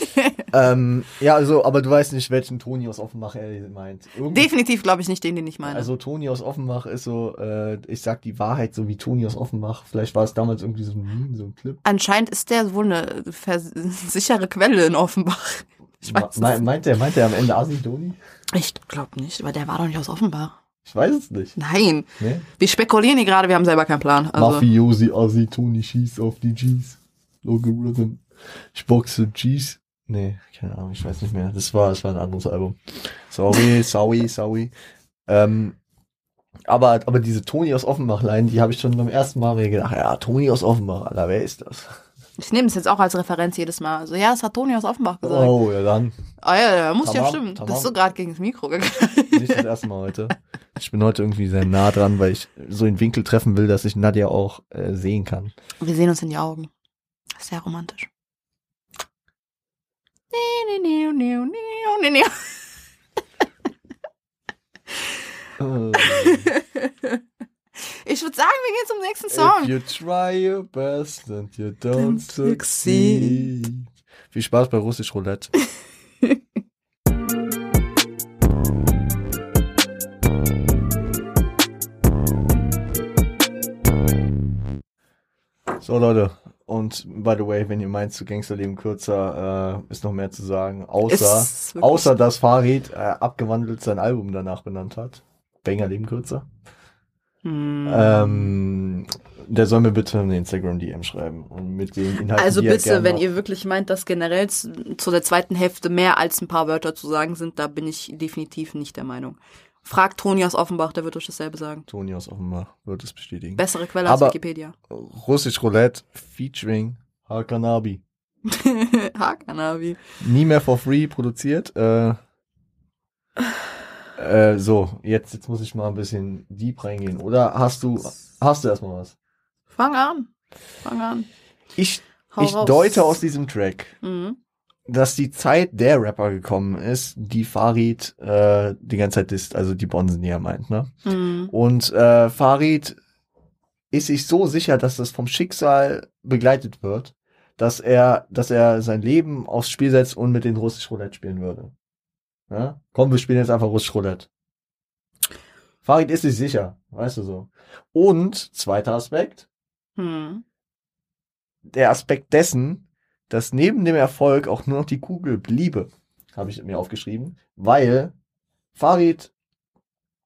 ähm, ja, also, aber du weißt nicht, welchen Toni aus Offenbach er meint. Irgendwie- Definitiv glaube ich nicht den, den ich meine. Also Toni aus Offenbach ist so, äh, ich sag die Wahrheit, so wie Toni aus Offenbach. Vielleicht war es damals irgendwie so ein so ein Clip. Anscheinend ist der wohl eine sichere Quelle in Offenbach. Ich weiß Me meint der, meint der am Ende Asi Toni? Ich glaube nicht, weil der war doch nicht aus Offenbach. Ich weiß es nicht. Nein. Ne? Wir spekulieren hier gerade, wir haben selber keinen Plan. Also, Mafiosi Asi Toni schießt auf die Gs. Logarithm. Ich boxe Gs. Nee, keine Ahnung, ich weiß nicht mehr. Das war, das war ein anderes Album. Sorry, sorry, sorry. Ähm, aber, aber diese Toni aus Offenbach-Line, die habe ich schon beim ersten Mal mir gedacht, ja, Toni aus Offenbach, Alter, wer ist das? Ich nehme das jetzt auch als Referenz jedes Mal. Also ja, das hat Toni aus Offenbach gesagt. Oh, ja dann. Ah ja, ja, muss ja Tamam, stimmen. tamam. Bist du gerade gegen das Mikro gegangen? Nicht das erste Mal heute. Ich bin heute irgendwie sehr nah dran, weil ich so einen Winkel treffen will, dass ich Nadja auch äh, sehen kann. Wir sehen uns in die Augen. Sehr romantisch. Nee, nee, nee, nee, nee, nee, nee. Ich würde sagen, wir gehen zum nächsten Song. If you try your best and you don't succeed. Viel Spaß bei Russisch Roulette. So Leute, und by the way, wenn ihr meint, zu Gangsterleben kürzer, äh, ist noch mehr zu sagen, außer, außer dass Farid äh, abgewandelt sein Album danach benannt hat. Banger Leben kürzer. Hm. Ähm, der soll mir bitte eine Instagram-DM schreiben und mit den Inhalten, Also bitte, wenn ihr wirklich meint, dass generell zu der zweiten Hälfte mehr als ein paar Wörter zu sagen sind, da bin ich definitiv nicht der Meinung. Fragt Toni aus Offenbach, der wird euch dasselbe sagen. Toni aus Offenbach wird es bestätigen. Bessere Quelle als Aber- Wikipedia. Russisch Roulette featuring Hakanabi. Hakanavi. Nie mehr for free produziert. Äh, äh, so, jetzt, jetzt muss ich mal ein bisschen deep reingehen. Oder hast du, hast du erstmal was? Fang an. Fang an. Ich, Hau ich raus. deute aus diesem Track Mhm. dass die Zeit der Rapper gekommen ist, die Farid äh, die ganze Zeit ist, also die Bonsen, die er meint, ne? Mhm. Und äh, Farid ist sich so sicher, dass das vom Schicksal begleitet wird, dass er, dass er sein Leben aufs Spiel setzt und mit den Russisch Roulette spielen würde. Ja? Komm, wir spielen jetzt einfach Russisch Roulette. Farid ist sich sicher, weißt du so. Und zweiter Aspekt, Mhm. der Aspekt dessen, dass neben dem Erfolg auch nur noch die Kugel bliebe, habe ich mir aufgeschrieben, weil Farid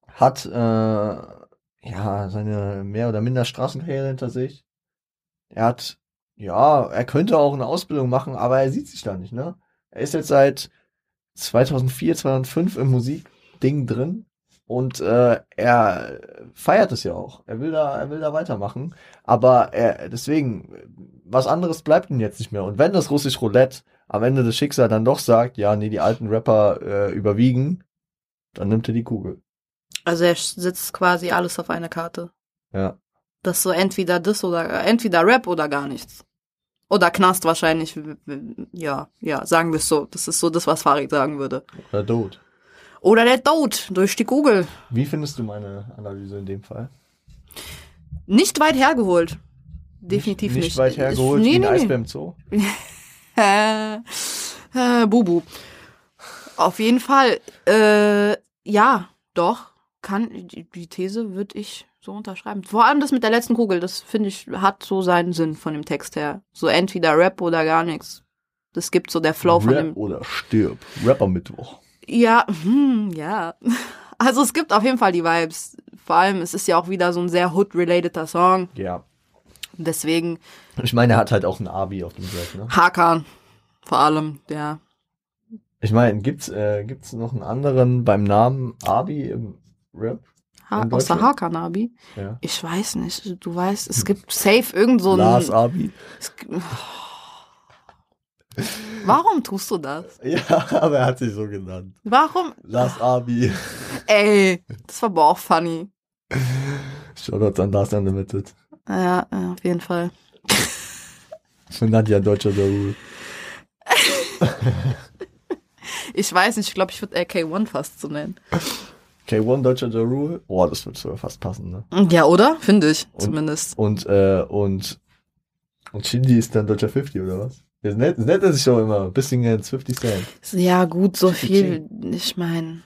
hat äh, ja seine mehr oder minder Straßenkarriere hinter sich. Er hat ja, er könnte auch eine Ausbildung machen, aber er sieht sich da nicht, ne? Er ist jetzt seit 2004, 2005 im Musikding drin und äh, er feiert es ja auch. Er will da, er will da weitermachen, aber er deswegen was anderes bleibt ihm jetzt nicht mehr. Und wenn das russisch Roulette am Ende des Schicksal dann doch sagt, ja, nee, die alten Rapper äh, überwiegen, dann nimmt er die Kugel. Also er sitzt quasi alles auf einer Karte. Ja. Das ist so entweder das oder entweder Rap oder gar nichts. Oder Knast wahrscheinlich. Ja, ja, sagen wir es so. Das ist so das, was Farid sagen würde. Oder tot. Oder der Tod durch die Kugel. Wie findest du meine Analyse in dem Fall? Nicht weit hergeholt. Definitiv nicht. nicht. Nicht weit hergeholt nee, wie ein nee, Eisbär im Zoo? Äh, äh, Bubu. Auf jeden Fall. Äh, ja, doch. Kann, die, die These würde ich so unterschreiben. Vor allem das mit der letzten Kugel, das finde ich, hat so seinen Sinn von dem Text her. So entweder Rap oder gar nichts. Das gibt so der Flow von Rap dem. oder stirb. Rapper Mittwoch. Ja, hm, ja. Also es gibt auf jeden Fall die Vibes. Vor allem, es ist ja auch wieder so ein sehr Hood-relateder Song. Ja. Deswegen Ich meine, er hat halt auch ein Abi auf dem Track, ne? Hakan. Vor allem, ja. Ich meine, gibt's, äh, gibt's noch einen anderen beim Namen Abi im Rap? Ha außer? Hakan Abi. Ja. Ich weiß nicht. Du weißt, es gibt safe irgend so ein. Lars Abi. Es g- Warum tust du das? Ja, aber er hat sich so genannt. Warum? Lars Abi. Ey, das war aber auch funny. Shoutouts an Lars Unlimited. Ja, ja, auf jeden Fall. Für Nadja Deutscher Darul. Ich weiß nicht, ich glaube, ich würde AK1 fast so nennen. K1 Deutscher Darul. Boah, das wird sogar fast passen, ne? Ja, oder? Finde ich, Und- zumindest. Und, äh, und, und Shindy ist dann Deutscher 50, oder was? Das nennt, das nennt er sich schon immer. Bisschen ins 50 Cent. Ja, gut, so viel. Ich meine.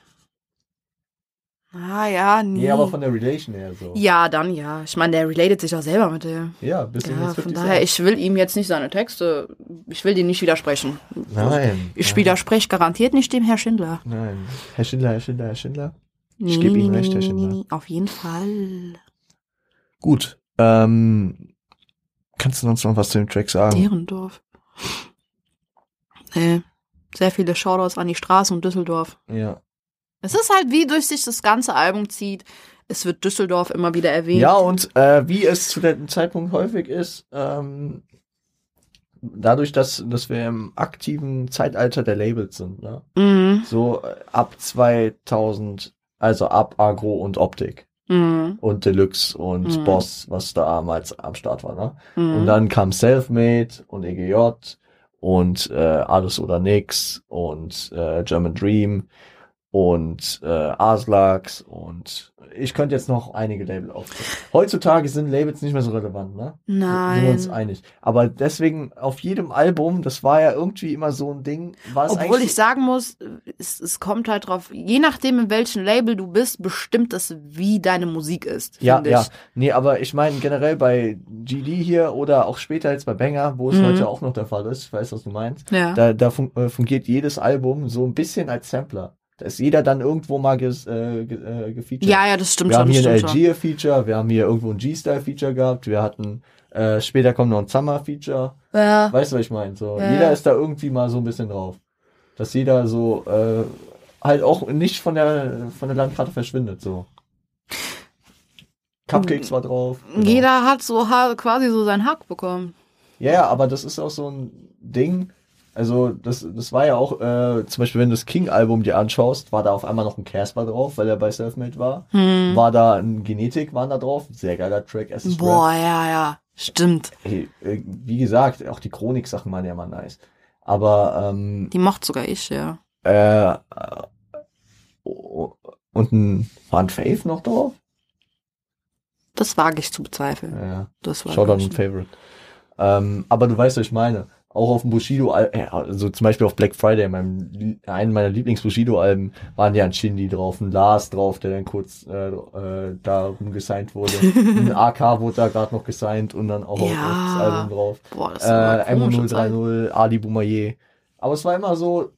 Ah, ja, nee. Nee, aber von der Relation her so. ja, dann ja. Ich meine, der relatet sich auch selber mit dem. Ja, bisschen Ja, ins 50 von daher, ich will ihm jetzt nicht seine Texte, ich will dir nicht widersprechen. Nein. Ich nein, widerspreche garantiert nicht dem Herr Schindler. Nein. Herr Schindler, Herr Schindler, Herr Schindler. Nee, geb nee, Ihnen nee, recht, Herr Schindler. nee, Auf jeden Fall. Gut. Ähm, kannst du uns noch was zu dem Track sagen? Derendorf. Nee. Sehr viele Shoutouts an die Straße und Düsseldorf. Ja. Es ist halt, wie durch sich das ganze Album zieht. Es wird Düsseldorf immer wieder erwähnt. Ja, und äh, wie es zu dem Zeitpunkt häufig ist, ähm, dadurch, dass, dass wir im aktiven Zeitalter der Labels sind, ne? Mhm. So äh, ab 2000, also ab Agro und Optik Mhm. und Deluxe und Mhm. Boss, was damals am Start war, ne? Mhm. Und dann kam Selfmade und EGJ und äh, Alles oder Nix und äh, German Dream und äh, Aslax und ich könnte jetzt noch einige Label aufzählen. Heutzutage sind Labels nicht mehr so relevant, ne? Sind wir uns Nein. einig. Aber deswegen auf jedem Album, das war ja irgendwie immer so ein Ding, war es Obwohl ich sagen muss, es, es kommt halt drauf, je nachdem, in welchem Label du bist, bestimmt es, wie deine Musik ist. Ja, find ja. Ich. Nee, aber ich meine generell bei GD hier oder auch später jetzt bei Banger, wo es Mhm. heute auch noch der Fall ist, ich weiß, was du meinst. Ja. Da, da fun äh, fungiert jedes Album so ein bisschen als Sampler. Da ist jeder dann irgendwo mal ges, äh, ge äh, gefeatured. ja, ja, das stimmt wir schon. haben hier ein. Algier-Feature, wir haben hier irgendwo ein G-Style-Feature gehabt, wir hatten, äh, später kommt noch ein Summer-Feature. Ja. Weißt du, was ich meine? So, Ja. jeder ist da irgendwie mal so ein bisschen drauf. Dass jeder so, äh, halt auch nicht von der, von der Landkarte verschwindet, so. Cupcakes war drauf. genau. Jeder hat so quasi so seinen Hack bekommen. Ja, ja, aber das ist auch so ein Ding. Also, das, das war ja auch, äh, zum Beispiel, wenn du das King-Album dir anschaust, war da auf einmal noch ein Casper drauf, weil er bei Selfmade war. Hm. War da ein Genetik, waren da drauf. Sehr geiler Track. Ist Boah, ja, ja. Stimmt. Rap. Hey, äh, wie gesagt, auch die Chronik-Sachen waren ja mal nice. Aber ähm, Die mochte sogar ich, ja. äh, äh, und ein war ein Fave noch drauf? Das wage ich zu bezweifeln. Ja. Das war und Favorite. Ähm, aber du weißt, was ich meine. Auch auf dem Bushido, äh, also zum Beispiel auf Black Friday, meinem, einen meiner Lieblings-Bushido-Alben, waren ja ein Shindy drauf, ein Lars drauf, der dann kurz äh, äh, da gesigned wurde. ein AK wurde da gerade noch gesigned und dann auch auf Ja. das Album drauf. Boah, das Äh, komische Zeit. MO030, Ali Boumaier. Aber es war immer so,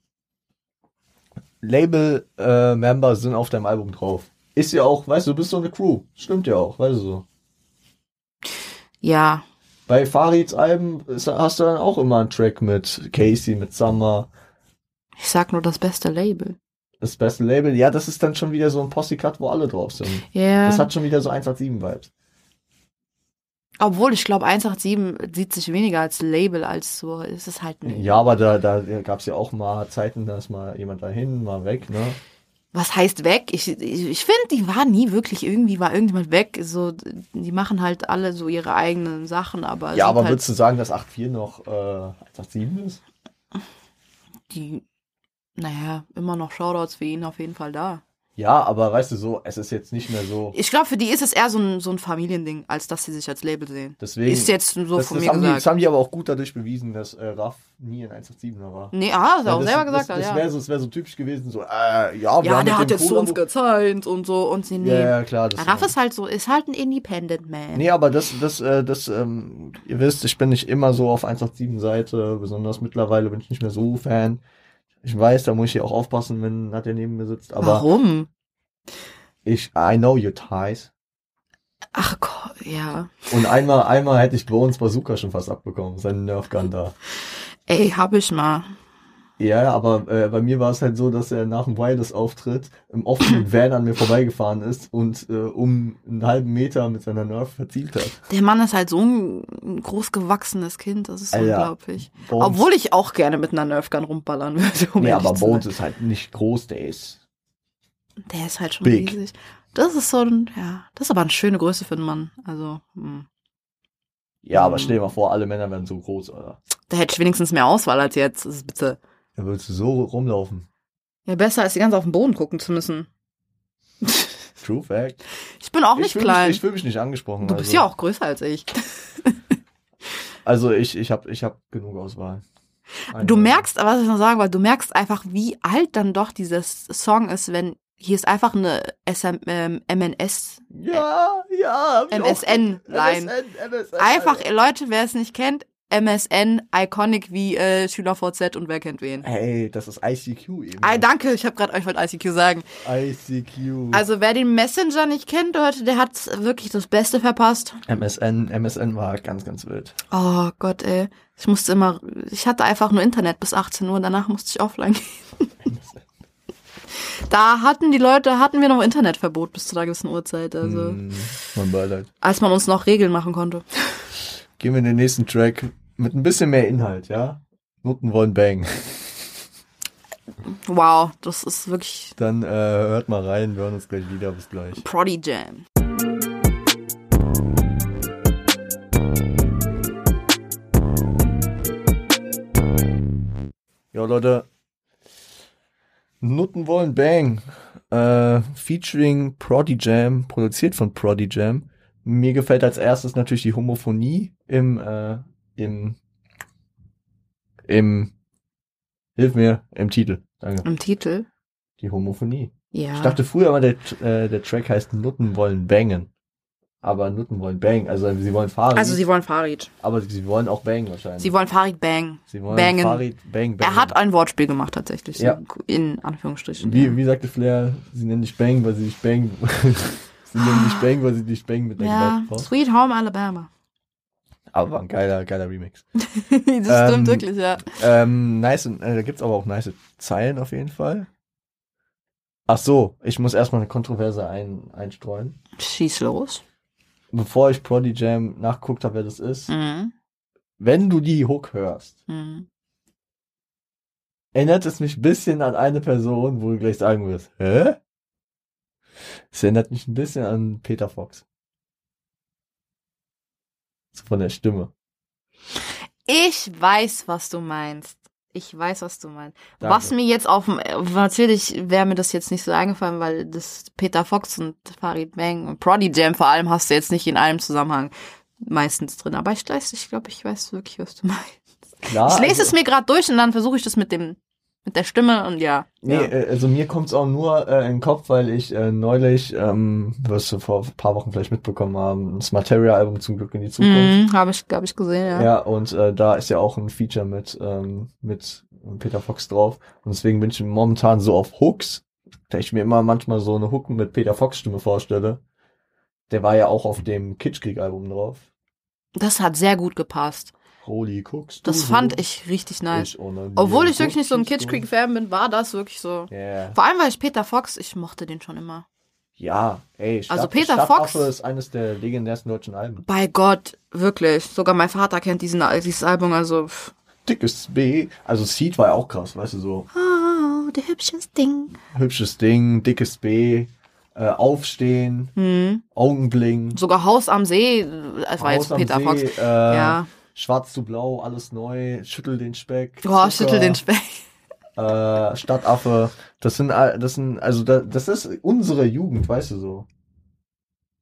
Label-Member sind auf deinem Album drauf. Ist ja auch, weißt du, du bist so eine Crew. Stimmt ja auch, weißt du so. Ja, Bei Farids Alben ist, hast du dann auch immer einen Track mit Casey, mit Summer. ich sag nur das beste Label. Das beste Label, ja, das ist dann schon wieder so ein Posse-Cut, wo alle drauf sind. Ja. Das hat schon wieder so 187-Vibes. Obwohl, ich glaube, 187 sieht sich weniger als Label, als so, ist es halt ein Ja, aber da, da gab es ja auch mal Zeiten, da ist mal jemand dahin, mal weg, ne? Was heißt weg? Ich, ich, ich finde, die war nie wirklich, irgendwie war irgendjemand weg. So, die machen halt alle so ihre eigenen Sachen, aber. ja, aber halt würdest du sagen, dass 8.4 noch äh, 187 ist? die, naja, immer noch Shoutouts für ihn auf jeden Fall da. Ja, aber weißt du so, es ist jetzt nicht mehr so. Ich glaube, für die ist es eher so ein, so ein Familiending, als dass sie sich als Label sehen. Deswegen, ist jetzt so das, von das mir haben die, gesagt. das haben die aber auch gut dadurch bewiesen, dass äh, Raff nie ein 187er war. nee, ah, er Ja, auch das, selber gesagt, das, hat, das ja. wäre so, das wär so typisch gewesen, so, äh, ja, wir ja, der hat jetzt zu uns gezeigt und so und sie Ja, nehmen. ja, klar. Das Raff ist halt so, ist halt ein Independent Man. Nee, aber das, das, äh, das, ähm, ihr wisst, ich bin nicht immer so auf 187-Seite, besonders mittlerweile bin ich nicht mehr so Fan. Ich weiß, da muss ich auch aufpassen, wenn Nadja neben mir sitzt, aber Warum? ich, I know your ties. Ach Gott, ja. Und einmal, einmal hätte ich Bones Bazooka schon fast abbekommen, seinen Nerfgun da. Ey, hab ich mal. Ja, aber äh, bei mir war es halt so, dass er nach dem Wireless-Auftritt im offenen Van an mir vorbeigefahren ist und äh, um einen halben Meter mit seiner Nerf verzielt hat. Der Mann ist halt so ein großgewachsenes Kind, das ist Alter, unglaublich. Bones- Obwohl ich auch gerne mit einer Nerfgun rumballern würde. Um ehrlich aber Bones ist halt nicht groß, der ist Der ist halt schon Big. riesig. Das ist so ein, ja, das ist aber eine schöne Größe für einen Mann. Also, hm. Ja, aber Mhm. stell dir mal vor, alle Männer werden so groß, oder? da hätte ich wenigstens mehr Auswahl als jetzt. Das ist bitte. Dann würdest du so rumlaufen. Ja, besser als die ganze auf den Boden gucken zu müssen. True Fact. Ich bin auch ich nicht klein. Mich, ich fühle mich nicht angesprochen. du also, bist ja auch größer als ich. Also ich, ich habe ich hab genug Auswahl. Du Eine- merkst, was ich noch sagen wollte, du merkst einfach, wie alt dann doch dieses Song ist, wenn hier ist einfach eine SM, ähm, MNS. Ja, ja. MSN-Line. MSN, MSN. Einfach. Leute, wer es nicht kennt, MSN, iconic wie äh, SchülerVZ und wer kennt wen. Hey, das ist ICQ eben. Ah, danke, ich habe gerade euch wollte ICQ sagen. ICQ. Also wer den Messenger nicht kennt, Leute, der hat wirklich das Beste verpasst. MSN, MSN war ganz, ganz wild. Oh Gott, ey. Ich musste immer, ich hatte einfach nur Internet bis 18 Uhr, danach musste ich offline gehen. Da hatten die Leute, hatten wir noch Internetverbot bis zu einer gewissen Uhrzeit, also Mm, mein Beileid. als man uns noch Regeln machen konnte. Gehen wir in den nächsten Track mit ein bisschen mehr Inhalt, ja? Noten wollen bang. Wow, das ist wirklich Dann äh, hört mal rein, wir hören uns gleich wieder. Bis gleich. Prodi Jam. Ja, Leute. Nutten wollen Bang. Äh, featuring Prodi Jam, produziert von Prodi Jam. Mir gefällt als erstes natürlich die Homophonie im, äh, im, im, hilf mir, im Titel. Danke. Im Titel. Die Homophonie. Ja. Ich dachte früher immer, der, äh, der Track heißt Nutten wollen bangen. Aber Nutten wollen bang. Also sie wollen Farid, also sie wollen Farid. aber sie wollen auch bang wahrscheinlich. Sie wollen Farid bang. Sie wollen bangen. Farid bang, bang. Er hat ein Wortspiel gemacht tatsächlich. Ja. In Anführungsstrichen. Wie, wie sagte Flair, sie nennen dich Bang, weil sie dich Bang. sie nennen dich Bang, weil sie dich Bang mit der ja. Sweet Home Alabama. Aber war ein geiler, geiler Remix. das Ähm, stimmt wirklich, ja. Ähm, nice, äh, da gibt's aber auch nice Zeilen auf jeden Fall. Ach so, ich muss erstmal eine Kontroverse ein, einstreuen. Schieß los. Bevor ich Prodi Jam nachguckt habe, wer das ist. Mhm. Wenn du die Hook hörst, Mhm. erinnert es mich ein bisschen an eine Person, wo du gleich sagen wirst, hä? Es erinnert mich ein bisschen an Peter Fox. So von der Stimme. Ich weiß, was du meinst. Ich weiß, was du meinst. Danke. Was mir jetzt auf dem, natürlich wäre mir das jetzt nicht so eingefallen, weil das Peter Fox und Farid Bang und Prodigy Jam vor allem hast du jetzt nicht in einem Zusammenhang meistens drin. Aber ich ich glaube, ich weiß wirklich, was du meinst. Klar. Ich lese also, es mir gerade durch und dann versuche ich das mit dem, mit der Stimme und ja. Nee, ja. äh, also mir kommt's auch nur äh, in den Kopf, weil ich äh, neulich, ähm, wirst du vor ein paar Wochen vielleicht mitbekommen haben, das Materia-Album zum Glück in die Zukunft. Mhm, habe ich, glaube ich, gesehen, ja. Ja, und äh, da ist ja auch ein Feature mit, ähm, mit Peter Fox drauf. Und deswegen bin ich momentan so auf Hooks, da ich mir immer manchmal so eine Hook mit Peter Fox Stimme vorstelle. Der war ja auch auf dem Kitschkrieg-Album drauf. Das hat sehr gut gepasst. Holy Cooks. Das fand ich richtig nice. Ich Obwohl ich wirklich nicht so ein Cookies Kitsch Creek Fan bin, war das wirklich so. Yeah. Vor allem, weil ich Peter Fox, ich mochte den schon immer. Ja, ey, Stadt, Also Peter Fox- ist eines der legendärsten deutschen Alben. Bei Gott, wirklich. Sogar mein Vater kennt diesen, dieses Album, also. pff. Dickes B, also Seed war ja auch krass, weißt du, so Oh, der hübsches Ding. hübsches Ding, dickes B, äh, Aufstehen, Hm. Augenbling, Sogar Haus am See, äh, das war jetzt Haus Peter See, Fox. Äh, Ja. Schwarz zu Blau, alles neu, Schüttel den Speck. Zucker, schüttel den Speck. Äh, Stadtaffe, das sind, das sind, also da, das ist unsere Jugend, weißt du so.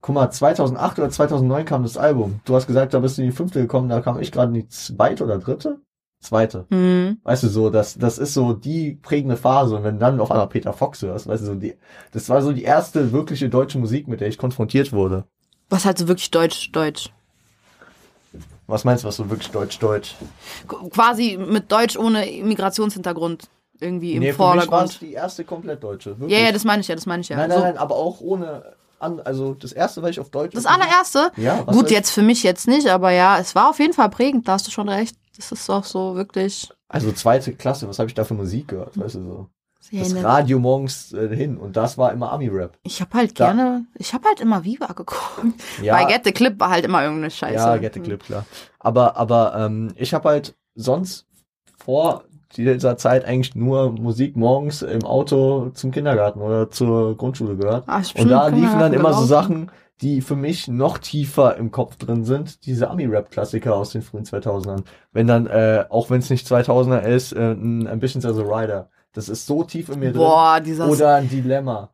Guck mal, 2008 oder 2009 kam das Album. Du hast gesagt, da bist du in die fünfte gekommen, da kam ich gerade in die zweite oder dritte? Zweite. Hm. Weißt du so, das, das ist so die prägende Phase. Und wenn dann auf einmal Peter Fox hörst, weißt du so, die, das war so die erste wirkliche deutsche Musik, mit der ich konfrontiert wurde. Was halt so wirklich deutsch, deutsch. Was meinst du, was so wirklich deutsch-deutsch? Qu- Quasi mit Deutsch ohne Migrationshintergrund irgendwie im Nee, für mich war es Vordergrund. die erste komplett deutsche. Ja, Wirklich. ja, das meine ich ja, das meine ich ja. Nein, nein, so, nein, aber auch ohne, an, also das erste, was ich auf Deutsch. Das allererste? Ja, Gut, jetzt für mich jetzt nicht, aber ja, es war auf jeden Fall prägend, da hast du schon recht. Das ist doch so wirklich. Also zweite Klasse, was habe ich da für Musik gehört, weißt du so? Das. Radio morgens äh, hin und das war immer Ami-Rap. Ich habe halt Da- gerne, ich habe halt immer Viva geguckt. Ja, Bei Get the Clip war halt immer irgendeine Scheiße. ja, Get the Clip, klar. Aber, aber ähm, ich habe halt sonst vor dieser Zeit eigentlich nur Musik morgens im Auto zum Kindergarten oder zur Grundschule gehört. Ich Und da liefen dann immer so. Sachen, die für mich noch tiefer im Kopf drin sind. Diese Ami-Rap-Klassiker aus den frühen 2000ern. Wenn dann, äh, auch wenn es nicht 2000er ist, äh, ein Ambitions as a Rider. Das ist so tief in mir drin. Boah, dieser. Oder ein Dilemma.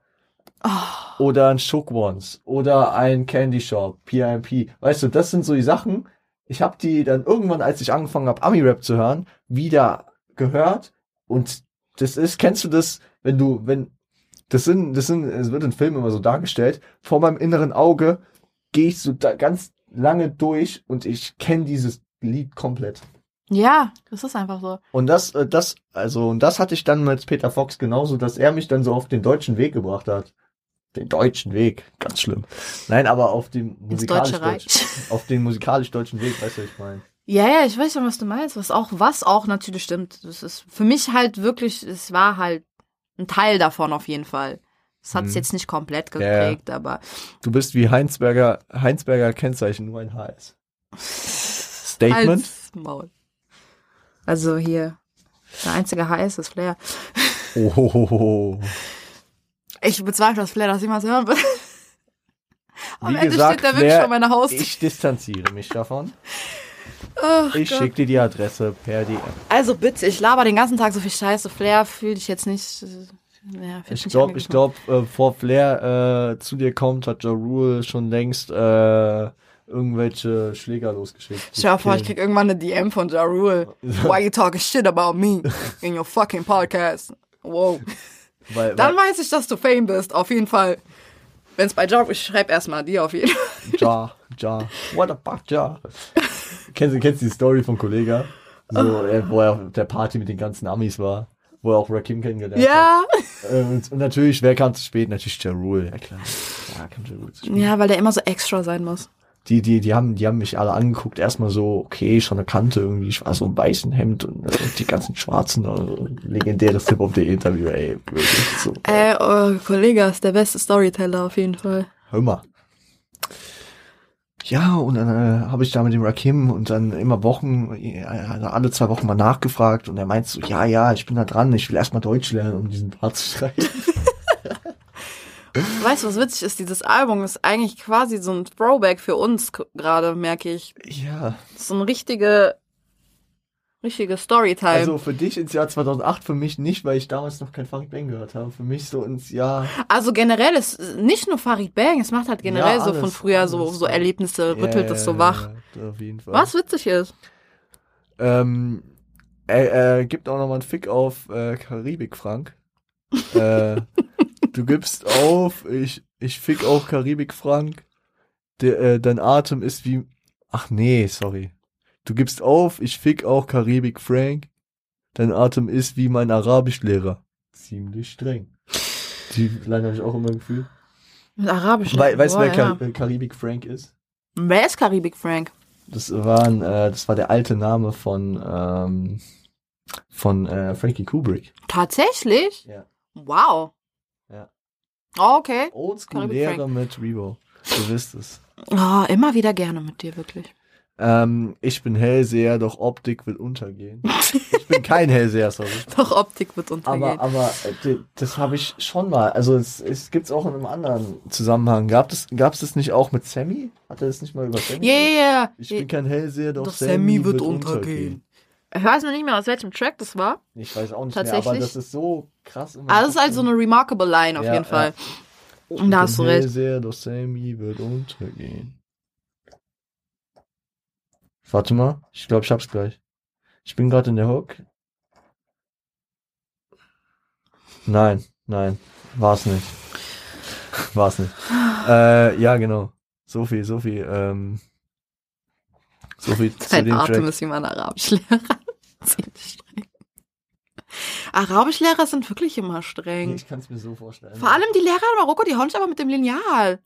oh, Oder ein Shook Ones. Oder ein Candy Shop. PIMP. Weißt du, das sind so die Sachen. Ich habe die dann irgendwann, als ich angefangen habe, Ami-Rap zu hören, wieder gehört. Und das ist, kennst du das, wenn du, wenn, das sind, das sind, es wird in Filmen immer so dargestellt, vor meinem inneren Auge gehe ich so da ganz lange durch und ich kenne dieses Lied komplett. Ja, das ist einfach so. Und das, äh, das, also, und das hatte ich dann mit Peter Fox genauso, dass er mich dann so auf den deutschen Weg gebracht hat. Den deutschen Weg, ganz schlimm. Nein, aber auf den Ins musikalisch Deutsche Reich. auf den musikalisch deutschen Weg, weißt du, was ich meine. Ja, ja, ich weiß schon, was du meinst. Was auch, was auch natürlich stimmt. Das ist für mich halt wirklich, es war halt ein Teil davon auf jeden Fall. Es hat es Mhm. jetzt nicht komplett Ja, ja. geprägt, aber Du bist wie Heinzberger, Heinzberger Kennzeichen, nur ein HS. Statement? Halt's Maul. Also hier, der einzige Heiß ist Flair. Oh, Ich bezweifle, dass Flair das jemals hören wird. Am Wie Ende gesagt, steht der wirklich vor meiner Haustür. ich distanziere mich davon. Ach Ich schicke dir die Adresse per DM. Also bitte, ich laber den ganzen Tag so viel Scheiße. Flair fühle ich jetzt nicht. äh, Ja, Ich glaube, ich glaube, äh, vor Flair äh, zu dir kommt, hat Ja Rule schon längst äh, irgendwelche Schläger losgeschickt. Stell dir vor, ich krieg irgendwann eine DM von Ja Rule. Why you talking shit about me in your fucking podcast? Wow. weil, Dann weil, weiß ich, dass du Fame bist, auf jeden Fall. Wenn's bei Job, ich schreib erstmal dir auf jeden Fall. Ja, ja. What the fuck, ja. kennst, du, kennst du die Story von Kollega? So, äh, wo er auf der Party mit den ganzen Amis war. Wo er auch Rakim kennengelernt Ja. hat. Äh, Und, und natürlich, wer kam zu spät? Natürlich Ja Rule, ja klar. Ja, kam Ja. Ja, weil der immer so extra sein muss. Die, die, die haben, die haben mich alle angeguckt, erstmal so, okay, schon eine Kante irgendwie, ich war so im weißen Hemd und äh, die ganzen Schwarzen, äh, legendäres Hip-Hop.de Interview, ey, wirklich so. Äh, oh, Kollege ist der beste Storyteller auf jeden Fall. Hör mal. Ja, und dann äh, habe ich da mit dem Rakim und dann immer Wochen, äh, alle zwei Wochen mal nachgefragt und er meint so, ja, ja, ich bin da dran, ich will erstmal Deutsch lernen, um diesen Part zu schreiben. Weißt du, was witzig ist? Dieses Album ist eigentlich quasi so ein Throwback für uns gerade, merke ich. Ja, So eine richtige, Richtige Storytime. Also für dich ins Jahr 2008, für mich nicht, weil ich damals noch kein Farid Bang gehört habe. Für mich so ins Jahr. Also generell ist nicht nur Farid Bang, es macht halt generell Ja, so von alles, früher so, alles. so Erlebnisse, rüttelt es so wach. Auf jeden Fall. Was witzig ist. Ähm, er, er gibt auch nochmal einen Fick auf äh, Karibik, Frank. äh, du gibst auf, ich, ich fick auch Karibik, Frank. Der, äh, dein Atem ist wie. Ach nee, sorry. Du gibst auf, ich fick auch Karibik, Frank. Dein Atem ist wie mein Arabischlehrer. Ziemlich streng. Die Line habe ich auch immer gefühlt. Mit Arabisch. Wei weißt du, wer ja. Kar äh, Karibik Frank ist? Wer ist Karibik Frank? Das waren, äh, das war der alte Name von, ähm, von äh, Frankie Kubrick. Tatsächlich? Ja. Wow. Oh, okay. Karibik Oldschool-Lehrer mit Revo. Du wisst es. Oh, immer wieder gerne mit dir, wirklich. Ähm, ich bin Hellseher, doch Optik will untergehen. Ich bin kein Hellseher, sorry. Doch, Optik wird untergehen. Aber, aber äh, das habe ich schon mal. Also es, es gibt's auch in einem anderen Zusammenhang. Gab es gab's das nicht auch mit Sammy? Hat er das nicht mal über Sammy? Ja, ja, ja. Ich bin kein Hellseher, doch, Doch Sammy, wird untergehen. Ich weiß noch nicht mehr, aus welchem Track das war. Ich weiß auch nicht mehr, aber das ist so krass. meinem Aber das ist halt so eine remarkable Line auf Ja, jeden Fall. Ich Und da hast du recht. Hellseher, doch Sammy wird untergehen. Warte mal, ich glaube, ich hab's gleich. Ich bin gerade in der Hook. Nein, nein, war's nicht. war's nicht. Äh, ja, genau. So viel, so viel, ähm, so viel zu Dein dem Atem Track. ist wie mein Arabischlehrer. Ziemlich streng. Arabischlehrer sind wirklich immer streng. Ich kann's mir so vorstellen. Vor allem die Lehrer in Marokko, die hauen dich aber mit dem Lineal.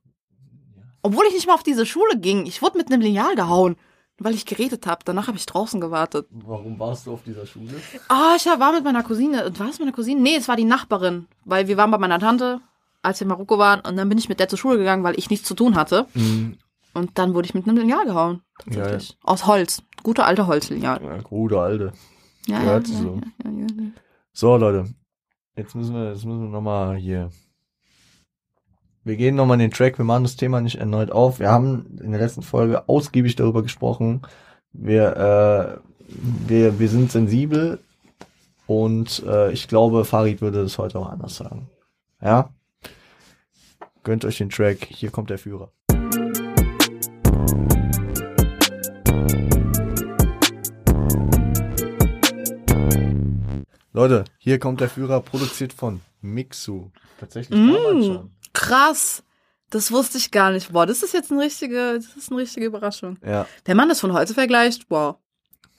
Obwohl ich nicht mal auf diese Schule ging. Ich wurde mit einem Lineal gehauen, weil ich geredet habe. Danach habe ich draußen gewartet. Warum warst du auf dieser Schule? Ah, ich war mit meiner Cousine. War es meine Cousine? Nee, es war die Nachbarin. Weil wir waren bei meiner Tante, als wir in Marokko waren. Und dann bin ich mit der zur Schule gegangen, weil ich nichts zu tun hatte. Mhm. Und dann wurde ich mit einem Lineal gehauen. Tatsächlich. Aus Holz. Gute alte Holzlineal. Ja, gute Alte. Ja, ja, ja, so. ja, ja, ja. So, Leute. Jetzt müssen wir, jetzt müssen wir nochmal hier. Wir gehen nochmal in den Track. Wir machen das Thema nicht erneut auf. Wir haben in der letzten Folge ausgiebig darüber gesprochen. Wir, äh, wir, wir sind sensibel. Und äh, ich glaube, Farid würde das heute auch anders sagen. Ja? Gönnt euch den Track. Hier kommt der Führer. Leute, hier kommt der Führer, produziert von Mixu. Tatsächlich Mm. damals schon. Krass. Das wusste ich gar nicht. Boah, das ist jetzt eine richtige, das ist eine richtige Überraschung. Ja, Der Mann ist von heute vergleicht. Wow.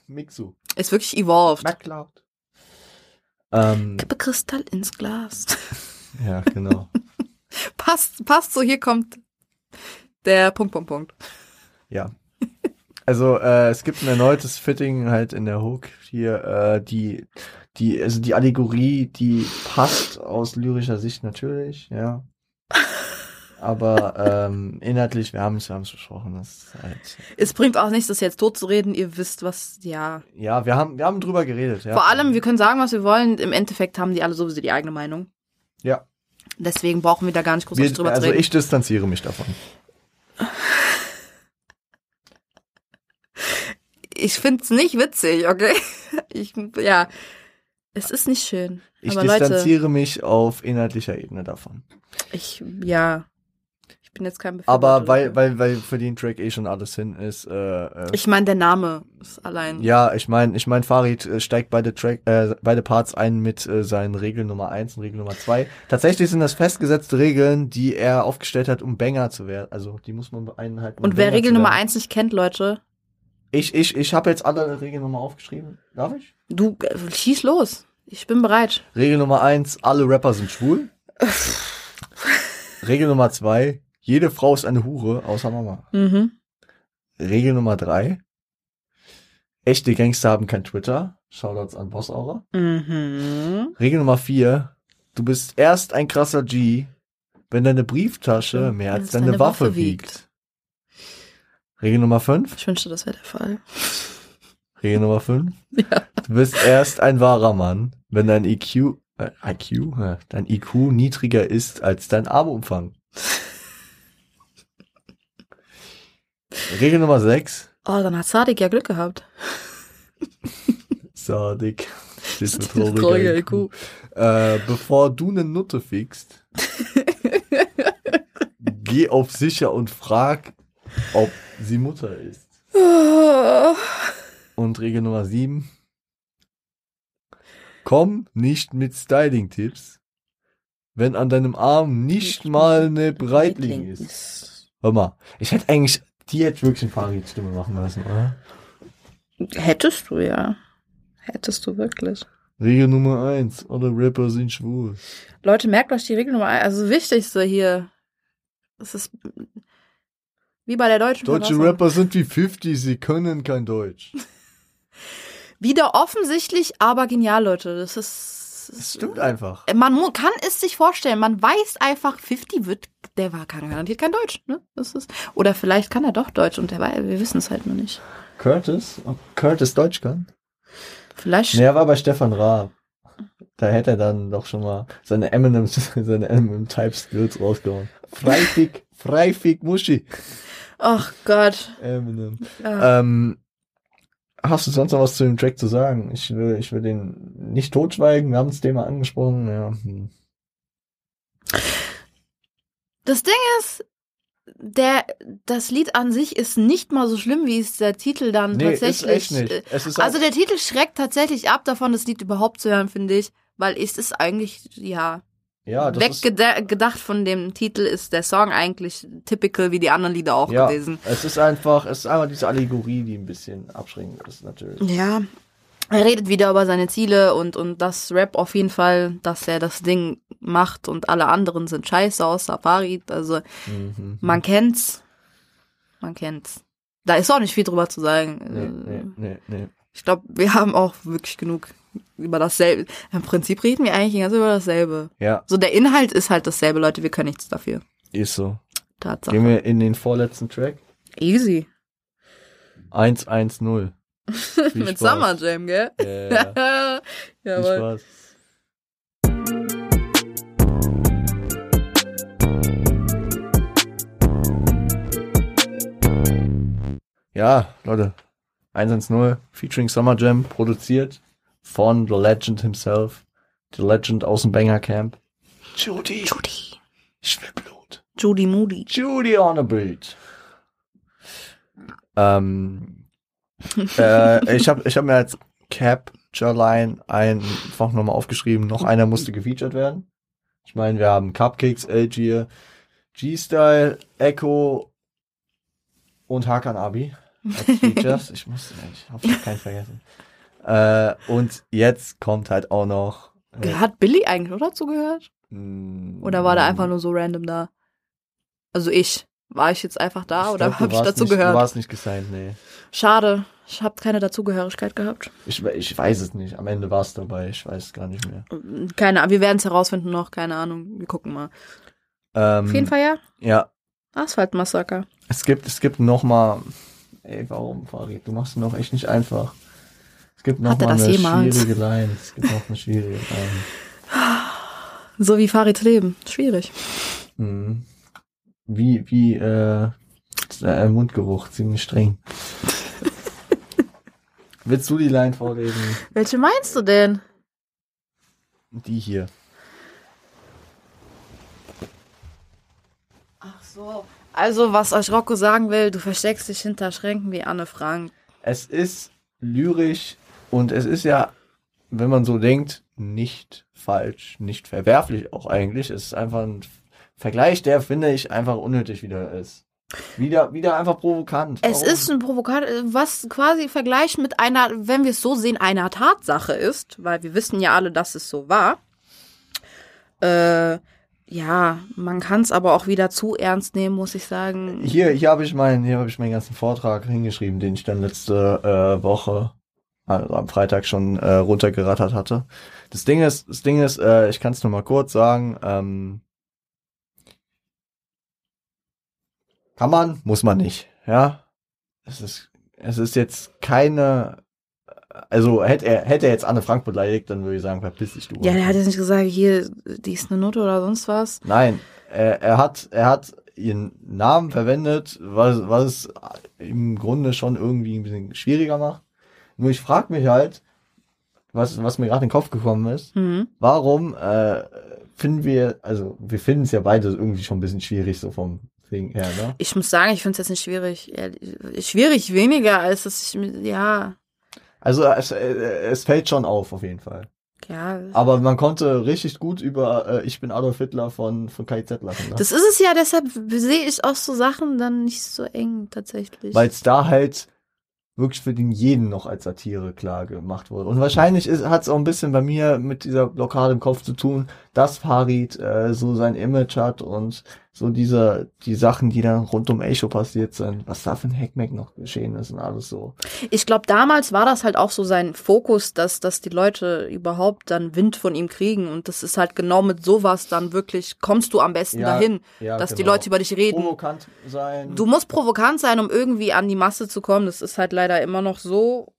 Mixu. Ist wirklich evolved. MacLeod. Ähm, Kippe Kristall ins Glas. ja, genau. passt, passt so, hier kommt der Punkt, Punkt, Punkt. Ja. Also äh, es gibt ein erneutes Fitting halt in der Hook hier, äh, die, die, also die Allegorie, die passt aus lyrischer Sicht natürlich, ja. Aber ähm, inhaltlich, wir haben es, wir haben es besprochen, das halt, Es bringt auch nichts, das jetzt tot zu reden. Ihr wisst, was, ja. ja, wir haben, wir haben drüber geredet, ja. Vor allem, wir können sagen, was wir wollen. Im Endeffekt haben die alle sowieso die eigene Meinung. Ja. Deswegen brauchen wir da gar nicht großartig wir, drüber also zu reden. ich distanziere mich davon. Ich find's nicht witzig, okay? Ich, ja. Es ist nicht schön. Ich Aber Leute, distanziere mich auf inhaltlicher Ebene davon. ich, ja. Ich bin jetzt kein Aber Befürworter weil, weil, weil für den Track eh schon alles hin ist, äh, äh, Ich meine, der Name ist allein. Ja, ich meine, ich mein, Farid äh, steigt beide Track, äh, beide Parts ein mit äh, seinen Regeln Nummer eins und Regel Nummer zwei. Tatsächlich sind das festgesetzte Regeln, die er aufgestellt hat, um Banger zu werden. Also die muss man einhalten. um Und wer Banger Regel Nummer eins nicht kennt, Leute, Ich, ich, ich habe jetzt alle Regeln nochmal aufgeschrieben. Darf ich? du äh, schieß los. Ich bin bereit. Regel Nummer eins, alle Rapper sind schwul. Regel Nummer zwei, jede Frau ist eine Hure, außer Mama. Mhm. Regel Nummer drei, echte Gangster haben kein Twitter. Shoutouts an Boss Aura. Mhm. Regel Nummer vier. Du bist erst ein krasser G, wenn deine Brieftasche mehr als deine, Waffe, wiegt. Regel Nummer fünf. Ich wünschte, das wäre der Fall. Regel Nummer fünf. Ja. Du bist erst ein wahrer Mann, wenn dein IQ, äh, IQ, dein IQ niedriger ist als dein Armumfang. Regel Nummer sechs. Oh, dann hat Sadik ja Glück gehabt. Sadik. Für Trauriger trauriger IQ. IQ. Äh, bevor du eine Nutte fickst, geh auf sicher und frag, ob sie Mutter ist. Und Regel Nummer 7. Komm nicht mit Styling-Tipps, wenn an deinem Arm nicht mal eine Breitling ist. Hör mal, ich hätte eigentlich, die hätte wirklich eine Farid-Stimme machen lassen, oder? Hättest du ja. Hättest du wirklich. Regel Nummer 1, alle Rapper sind schwul. Leute, merkt euch die Regel Nummer eins. Also das Wichtigste hier. Das ist wie bei der deutschen Deutsche Verfassung. Rapper sind wie 50, sie können kein Deutsch. Wieder offensichtlich, aber genial, Leute. Das ist. Das stimmt einfach. Man mu- kann es sich vorstellen. Man weiß einfach, 50 wird, der war kann garantiert kein Deutsch. Ne? Das ist, oder vielleicht kann er doch Deutsch und der war, wir wissen es halt nur nicht. Curtis? Ob Curtis Deutsch kann? Vielleicht. Nee, er war bei Stefan Raab. Da hätte er dann doch schon mal seine Eminem, seine Eminem Type Skills rausgehauen. Freifig, freifig Muschi. Ach Gott. Eminem. Ja. Ähm, hast du sonst noch was zu dem Track zu sagen? Ich will, ich will den nicht totschweigen. Wir haben das Thema angesprochen. Ja. hm. Das Ding ist, der, das Lied an sich ist nicht mal so schlimm, wie es der Titel dann Nee, ist tatsächlich. echt nicht. äh, Es ist Also halt- der Titel schreckt tatsächlich ab davon, das Lied überhaupt zu hören, finde ich. Weil es ist eigentlich, ja, ja, weggedacht von dem Titel ist der Song eigentlich typical wie die anderen Lieder auch ja, gewesen. es ist einfach, es ist einfach diese Allegorie, die ein bisschen abschreckend ist, natürlich. Ja. Er redet wieder über seine Ziele und, und das Rap auf jeden Fall, dass er das Ding macht und alle anderen sind scheiße außer Farid. Also Mhm. man kennt's. Man kennt's. Da ist auch nicht viel drüber zu sagen. Nee, nee, nee, nee. Ich glaube, wir haben auch wirklich genug über dasselbe. Im Prinzip reden wir eigentlich die ganze Zeit über dasselbe. Ja, So, der Inhalt ist halt dasselbe, Leute. Wir können nichts dafür. ist so. Tatsache. Gehen wir in den vorletzten Track. Easy. 110. Viel Mit. Summer Jam, gell? Ja, ja. Viel Jawohl. Spaß. Ja, Leute. 110 featuring Summer Jam, produziert von The Legend himself. The Legend aus dem Banger Camp. Judy. Judy. Ich will Blut. Judy Moody. Judy on a beat. Ähm, äh, ich habe ich hab mir als Capture-Line einfach nochmal aufgeschrieben, noch einer musste gefeatured werden. Ich meine, wir haben Cupcakes, Algier, G-Style, Echo und Hakan Abi als Features. ich muss, ich habe keinen vergessen. Äh, und jetzt kommt halt auch noch. Äh, Hat Billy eigentlich auch dazu gehört? mh, Oder war der einfach nur so random da? Also ich. War ich jetzt einfach da ich oder habe ich dazu nicht, gehört? Du warst nicht gesigned, nee. Schade. Ich habe keine Dazugehörigkeit gehabt. Ich, ich weiß es nicht. Am Ende war es dabei. Ich weiß es gar nicht mehr. Keine Ahnung. Wir werden es herausfinden noch. Keine Ahnung. Wir gucken mal. Ähm, Auf jeden Fall ja. Ja, Asphaltmassaker. es gibt, es gibt noch mal. Ey, warum, Farid? Du machst es noch echt nicht einfach. Es gibt noch mal eine jemals? schwierige Line. Es gibt noch eine schwierige Line. So wie Farids Leben. Schwierig. Mhm. Wie, wie, äh, der Mundgeruch, ziemlich streng. Willst du die Line vorlesen? Welche meinst du denn? Die hier. Ach so. Also, was euch Rocco sagen will, du versteckst dich hinter Schränken wie Anne Frank. Es ist lyrisch und es ist ja, wenn man so denkt, nicht falsch, nicht verwerflich auch eigentlich. Es ist einfach ein Vergleich, der finde ich einfach unnötig wieder ist. Wieder, wieder einfach provokant. Es Warum? ist ein Provokant, was quasi Vergleich mit einer, wenn wir es so sehen, einer Tatsache ist, weil wir wissen ja alle, dass es so war. Äh, ja, man kann es aber auch wieder zu ernst nehmen, muss ich sagen. Hier, hier habe ich meinen, hier habe ich meinen ganzen Vortrag hingeschrieben, den ich dann letzte äh, Woche, also am Freitag schon äh, runtergerattert hatte. Das Ding ist, das Ding ist, äh, ich kann es nur mal kurz sagen. Ähm, kann man, muss man nicht. Ja, es ist, es ist jetzt keine. Also hätte er, hätte er jetzt Anne Frank beleidigt, dann würde ich sagen, verpiss dich du. Ja, der hat jetzt nicht gesagt, hier, die ist eine Note oder sonst was. Nein, er, er hat, er hat ihren Namen verwendet, was, was es im Grunde schon irgendwie ein bisschen schwieriger macht. Nur ich frage mich halt, was, was mir gerade in den Kopf gekommen ist. Mhm. Warum äh, finden wir, also wir finden es ja beide irgendwie schon ein bisschen schwierig, so vom Ding her, ne? Ich muss sagen, ich finde es jetzt nicht schwierig. Ehrlich- Schwierig weniger, als dass ich, ja, Also es, äh, es fällt schon auf, auf jeden Fall. ja. Aber man konnte richtig gut über äh, Ich bin Adolf Hitler von, von KIZ lachen. Ne? Das ist es ja, deshalb sehe ich auch so Sachen dann nicht so eng tatsächlich. Weil es da halt wirklich für den jeden noch als Satire klar gemacht wurde. Und wahrscheinlich hat es auch ein bisschen bei mir mit dieser Blockade im Kopf zu tun, dass Farid äh, so sein Image hat und so diese, die Sachen, die dann rund um Echo passiert sind, was da für ein Hackmack noch geschehen ist und alles so. Ich glaube, damals war das halt auch so sein Fokus, dass, dass die Leute überhaupt dann Wind von ihm kriegen. Und das ist halt genau mit sowas dann wirklich, kommst du am besten Ja, dahin, ja, dass die genau. Leute über dich reden. Provokant sein. Du musst provokant sein, um irgendwie an die Masse zu kommen. Das ist halt leider immer noch so.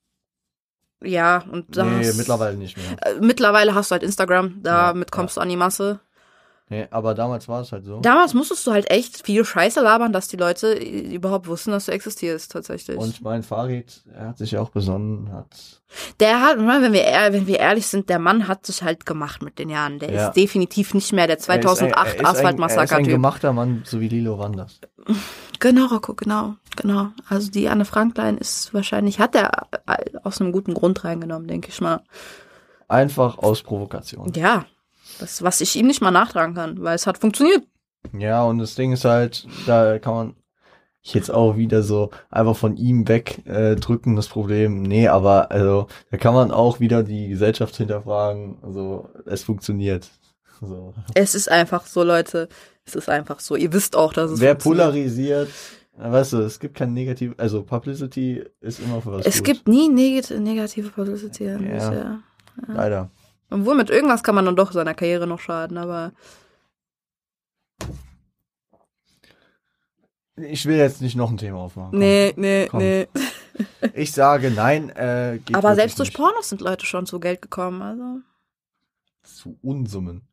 Ja, und da nee, mittlerweile nicht mehr. Äh, Mittlerweile hast du halt Instagram, damit Ja, kommst du an die Masse. Nee, aber damals war es halt so. Damals musstest du halt echt viel Scheiße labern, dass die Leute äh, überhaupt wussten, dass du existierst, tatsächlich. Und mein Farid, er hat sich ja auch besonnen, hat Der hat, wenn wir, wenn wir ehrlich sind, der Mann hat sich halt gemacht mit den Jahren. Der Ja. ist definitiv nicht mehr der 2008 Er ist ein- er ist ein Asphalt-Massaker-Typ. gemachter Mann, so wie Lilo Wanders. Genau, Rocco, genau, genau. Also die Anne Franklein ist wahrscheinlich, hat er äh, aus einem guten Grund reingenommen, denke ich mal. Einfach aus Provokation. Ja, das, was ich ihm nicht mal nachtragen kann, weil es hat funktioniert. Ja, und das Ding ist halt, da kann man jetzt auch wieder so einfach von ihm weg äh, das Problem. Nee, aber also da kann man auch wieder die Gesellschaft hinterfragen. Also es funktioniert. So. Es ist einfach so, Leute. Es ist einfach so. Ihr wisst auch, dass es Wer polarisiert, weißt du, es gibt kein negativ, also Publicity ist immer für was Es gut. gibt nie negati negative Publicity. Ja. Ja. leider. Obwohl mit irgendwas kann man dann doch seiner Karriere noch schaden, aber Ich will jetzt nicht noch ein Thema aufmachen. Komm. nee, nee, komm. nee. Ich sage nein, äh, Aber selbst durch nicht. Pornos sind Leute schon zu Geld gekommen, also zu Unsummen.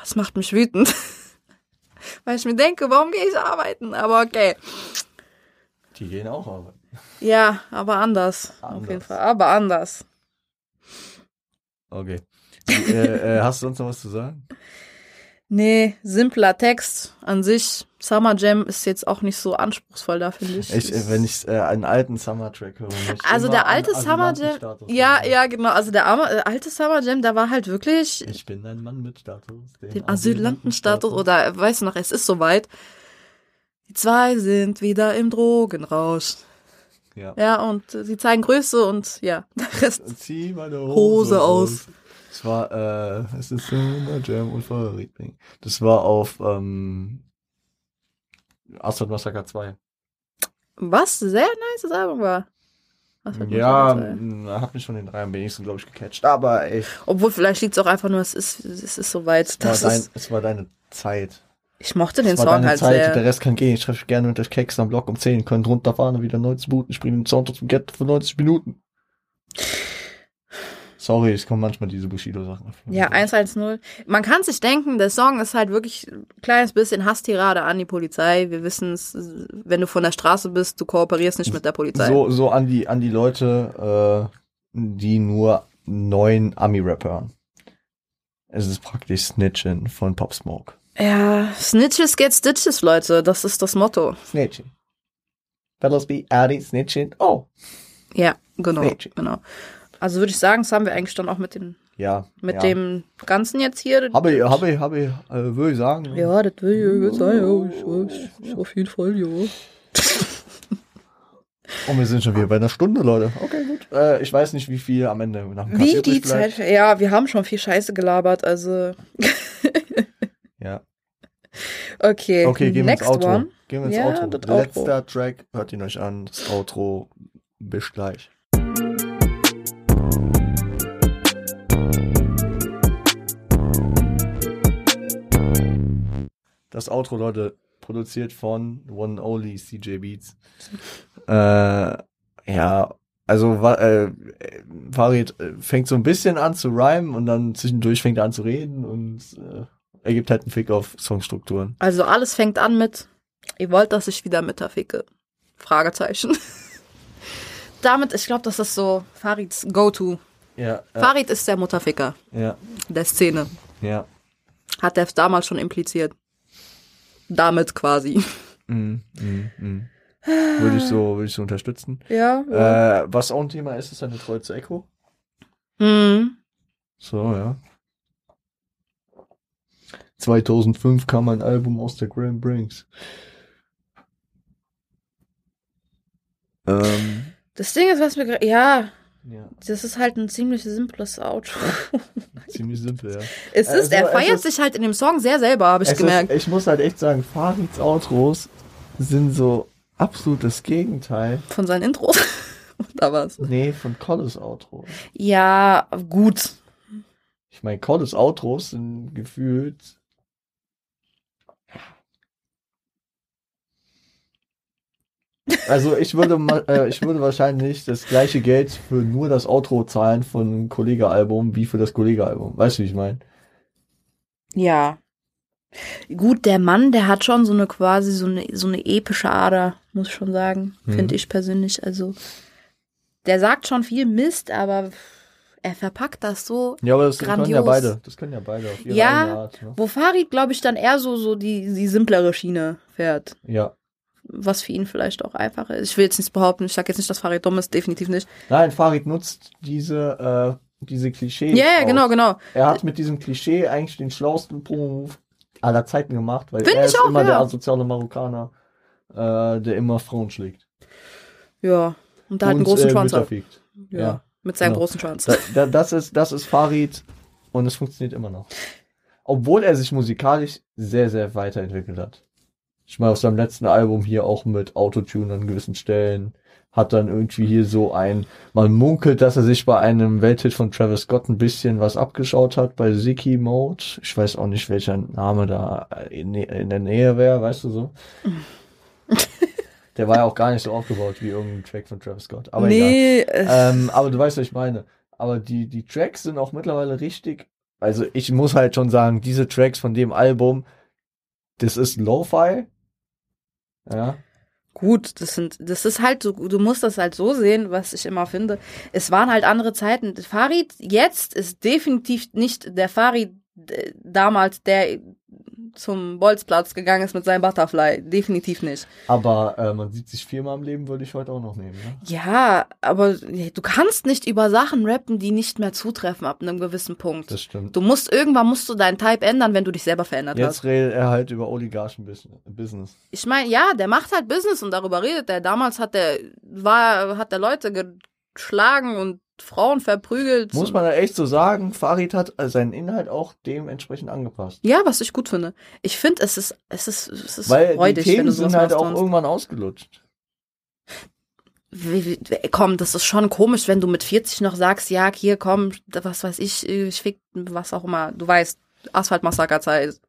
das macht mich wütend. Weil ich mir denke, warum gehe ich arbeiten? Aber okay. Die gehen auch arbeiten. Ja, aber anders. Auf Anders. jeden Fall. Aber anders. Okay. äh, äh, hast du sonst noch was zu sagen? Nee, simpler Text an sich. Summer Jam ist jetzt auch nicht so anspruchsvoll da, finde ich. Ich, äh, wenn ich äh, einen alten Summer Track höre. also der alte Summer Jam, ja, ja, genau. Also der arme, äh, alte Summer Jam, da war halt wirklich Ich bin ein Mann mit Status. den Asylantenstatus oder weißt du noch, es ist soweit. Die zwei sind wieder im Drogenrausch. Ja. Ja, und äh, sie zeigen Größe und ja, der Rest. Zieh meine Hose, Hose aus. Es war, äh, es ist Summer Jam und Verriebling. Das war auf, ähm, Asphalt Massacre 2. Was sehr nice Album war. Ja, mh, hat mich von den drei am wenigsten, glaube ich, gecatcht. Aber ey, Obwohl, vielleicht liegt es auch einfach nur, es ist, es ist soweit. war Das dein, es war deine Zeit. Ich mochte den Es war Song halt Zeit, sehr. der Rest kann gehen. Ich treffe gerne mit euch Keks am Block um 10, könnt runterfahren und wieder 90 Minuten spielen, Soundtrack zum Ghetto für 90 Minuten. Sorry, es kommen manchmal diese Bushido-Sachen. Ja, 110. Man kann sich denken, der Song ist halt wirklich ein kleines bisschen Hasstirade an die Polizei. Wir wissen es, wenn du von der Straße bist, du kooperierst nicht mit der Polizei. So, so an die, an die Leute, äh, die nur neuen Ami-Rap hören. Es ist praktisch Snitchen von Pop Smoke. Ja, Snitches get Stitches, Leute. Das ist das Motto. Snitching. Fellas be Addy, Snitching. Oh. Ja, genau. Snitching. genau. Also würde ich sagen, das haben wir eigentlich dann auch mit, den, Ja. mit ja. dem Ganzen jetzt hier. Habe ich, habe ich, habe ich, äh, würde ich sagen. Ja, das will ich jetzt sein. Ja, ich weiß. Auf jeden Fall, ja. Und wir sind schon wieder bei einer Stunde, Leute. Okay, gut. Äh, ich weiß nicht, wie viel am Ende nach dem Wie die. Zeit. Ja, wir haben schon viel Scheiße gelabert, also. Okay, Okay, gehen wir ins next Outro. one. Gehen wir ins Ja, Outro. Letzter Track. Hört ihn euch an. Das Outro. Bis gleich. Das Outro, Leute, produziert von One Only CJ Beats. äh, ja, also äh, Farid fängt so ein bisschen an zu rhymen und dann zwischendurch fängt er an zu reden und äh, er gibt halt einen Fick auf Songstrukturen. Also alles fängt an mit, ihr wollt, dass ich wieder mit der ficke? Fragezeichen. damit, ich glaube, das ist so Farids Go-To. Ja. Äh, Farid ist der Mutterficker ja. der Szene. Ja. Hat der damals schon impliziert. Damit quasi. Mhm. Mhm. Mhm. Würde ich so, würde ich so unterstützen. Ja. Äh, was auch ein Thema ist, ist eine Treue zu Echo. Mhm. So, ja. 2005 kam ein Album aus der Grand Brinks. Ähm, Das Ding ist, was mir gra- ja, ja, das ist halt ein ziemlich simples Outro. ziemlich simpel, ja. Es Also, ist, er es feiert ist- sich halt in dem Song sehr selber, habe ich gemerkt. Ist, ich muss halt echt sagen, Farids Outros sind so absolutes Gegenteil. Von seinen Intros. Oder was? Nee, von Collis Outros. Ja, gut. Ich meine, Collis Outros sind gefühlt. Also ich würde äh, ich würde wahrscheinlich das gleiche Geld für nur das Outro zahlen von einem Kollege-Album wie für das Kollege-Album. Weißt du, wie ich meine? Ja. Gut, der Mann, der hat schon so eine quasi so eine, so eine epische Ader, muss ich schon sagen. Mhm. Finde ich persönlich. Also, der sagt schon viel Mist, aber er verpackt das so. Ja, aber das können ja Grandios. beide. Das können ja beide auf ihre Ja. Art. Ne? Wo Farid, glaube ich, dann eher so, so die, die simplere Schiene fährt. Ja. Was für ihn vielleicht auch einfacher ist. Ich will jetzt nichts behaupten. Ich sage jetzt nicht, dass Farid dumm ist. Definitiv nicht. Nein, Farid nutzt diese, äh, diese Klischees. Ja, aus. genau, genau. Er hat mit diesem Klischee eigentlich den schlauesten Promo-Move aller Zeiten gemacht, weil Find er ist auch, immer ja. der asoziale Marokkaner, äh, der immer Frauen schlägt. Ja. Und da hat einen Und, großen äh, Schwanz. Hat. Ja. ja. Mit seinem Genau. großen Schwanz. Da, da, das, ist, das ist Farid und es funktioniert immer noch. Obwohl er sich musikalisch sehr, sehr weiterentwickelt hat. Ich meine, auf seinem letzten Album hier auch mit Autotune an gewissen Stellen hat dann irgendwie hier so ein, man munkelt, dass er sich bei einem Welthit von Travis Scott ein bisschen was abgeschaut hat, bei Ziki Mode. Ich weiß auch nicht, welcher Name da in, in der Nähe wäre, weißt du so. Der war ja auch gar nicht so aufgebaut wie irgendein Track von Travis Scott. Aber egal. nee, äh, Ähm, aber du weißt, was ich meine. Aber die, die Tracks sind auch mittlerweile richtig. Also ich muss halt schon sagen, diese Tracks von dem Album, das ist Lo-Fi. Ja. Gut, das sind, das ist halt so, du musst das halt so sehen, was ich immer finde. Es waren halt andere Zeiten. Farid jetzt ist definitiv nicht der Farid äh, damals, der zum Bolzplatz gegangen ist mit seinem Butterfly. Definitiv nicht. Aber äh, man sieht sich viermal im Leben, würde ich heute auch noch nehmen. Ne? Ja, aber du kannst nicht über Sachen rappen, die nicht mehr zutreffen ab einem gewissen Punkt. Das stimmt. Du musst irgendwann musst du deinen Type ändern, wenn du dich selber verändert hast. Jetzt redet er halt über Oligarchen-Business. Ich meine, ja, der macht halt Business und darüber redet er. Damals hat der war hat der Leute geschlagen und Frauen verprügelt. Muss man da echt so sagen, Farid hat äh, seinen Inhalt auch dementsprechend angepasst. ja, was ich gut finde. Ich finde, es ist es ist es ist Weil freudig, die wenn Themen du sowas sind halt auch sonst. irgendwann ausgelutscht. Wie, wie, komm, das ist schon komisch, wenn du mit 40 noch sagst, ja, hier komm, was weiß ich, ich fick was auch immer. Du weißt, Asphaltmassakerzeit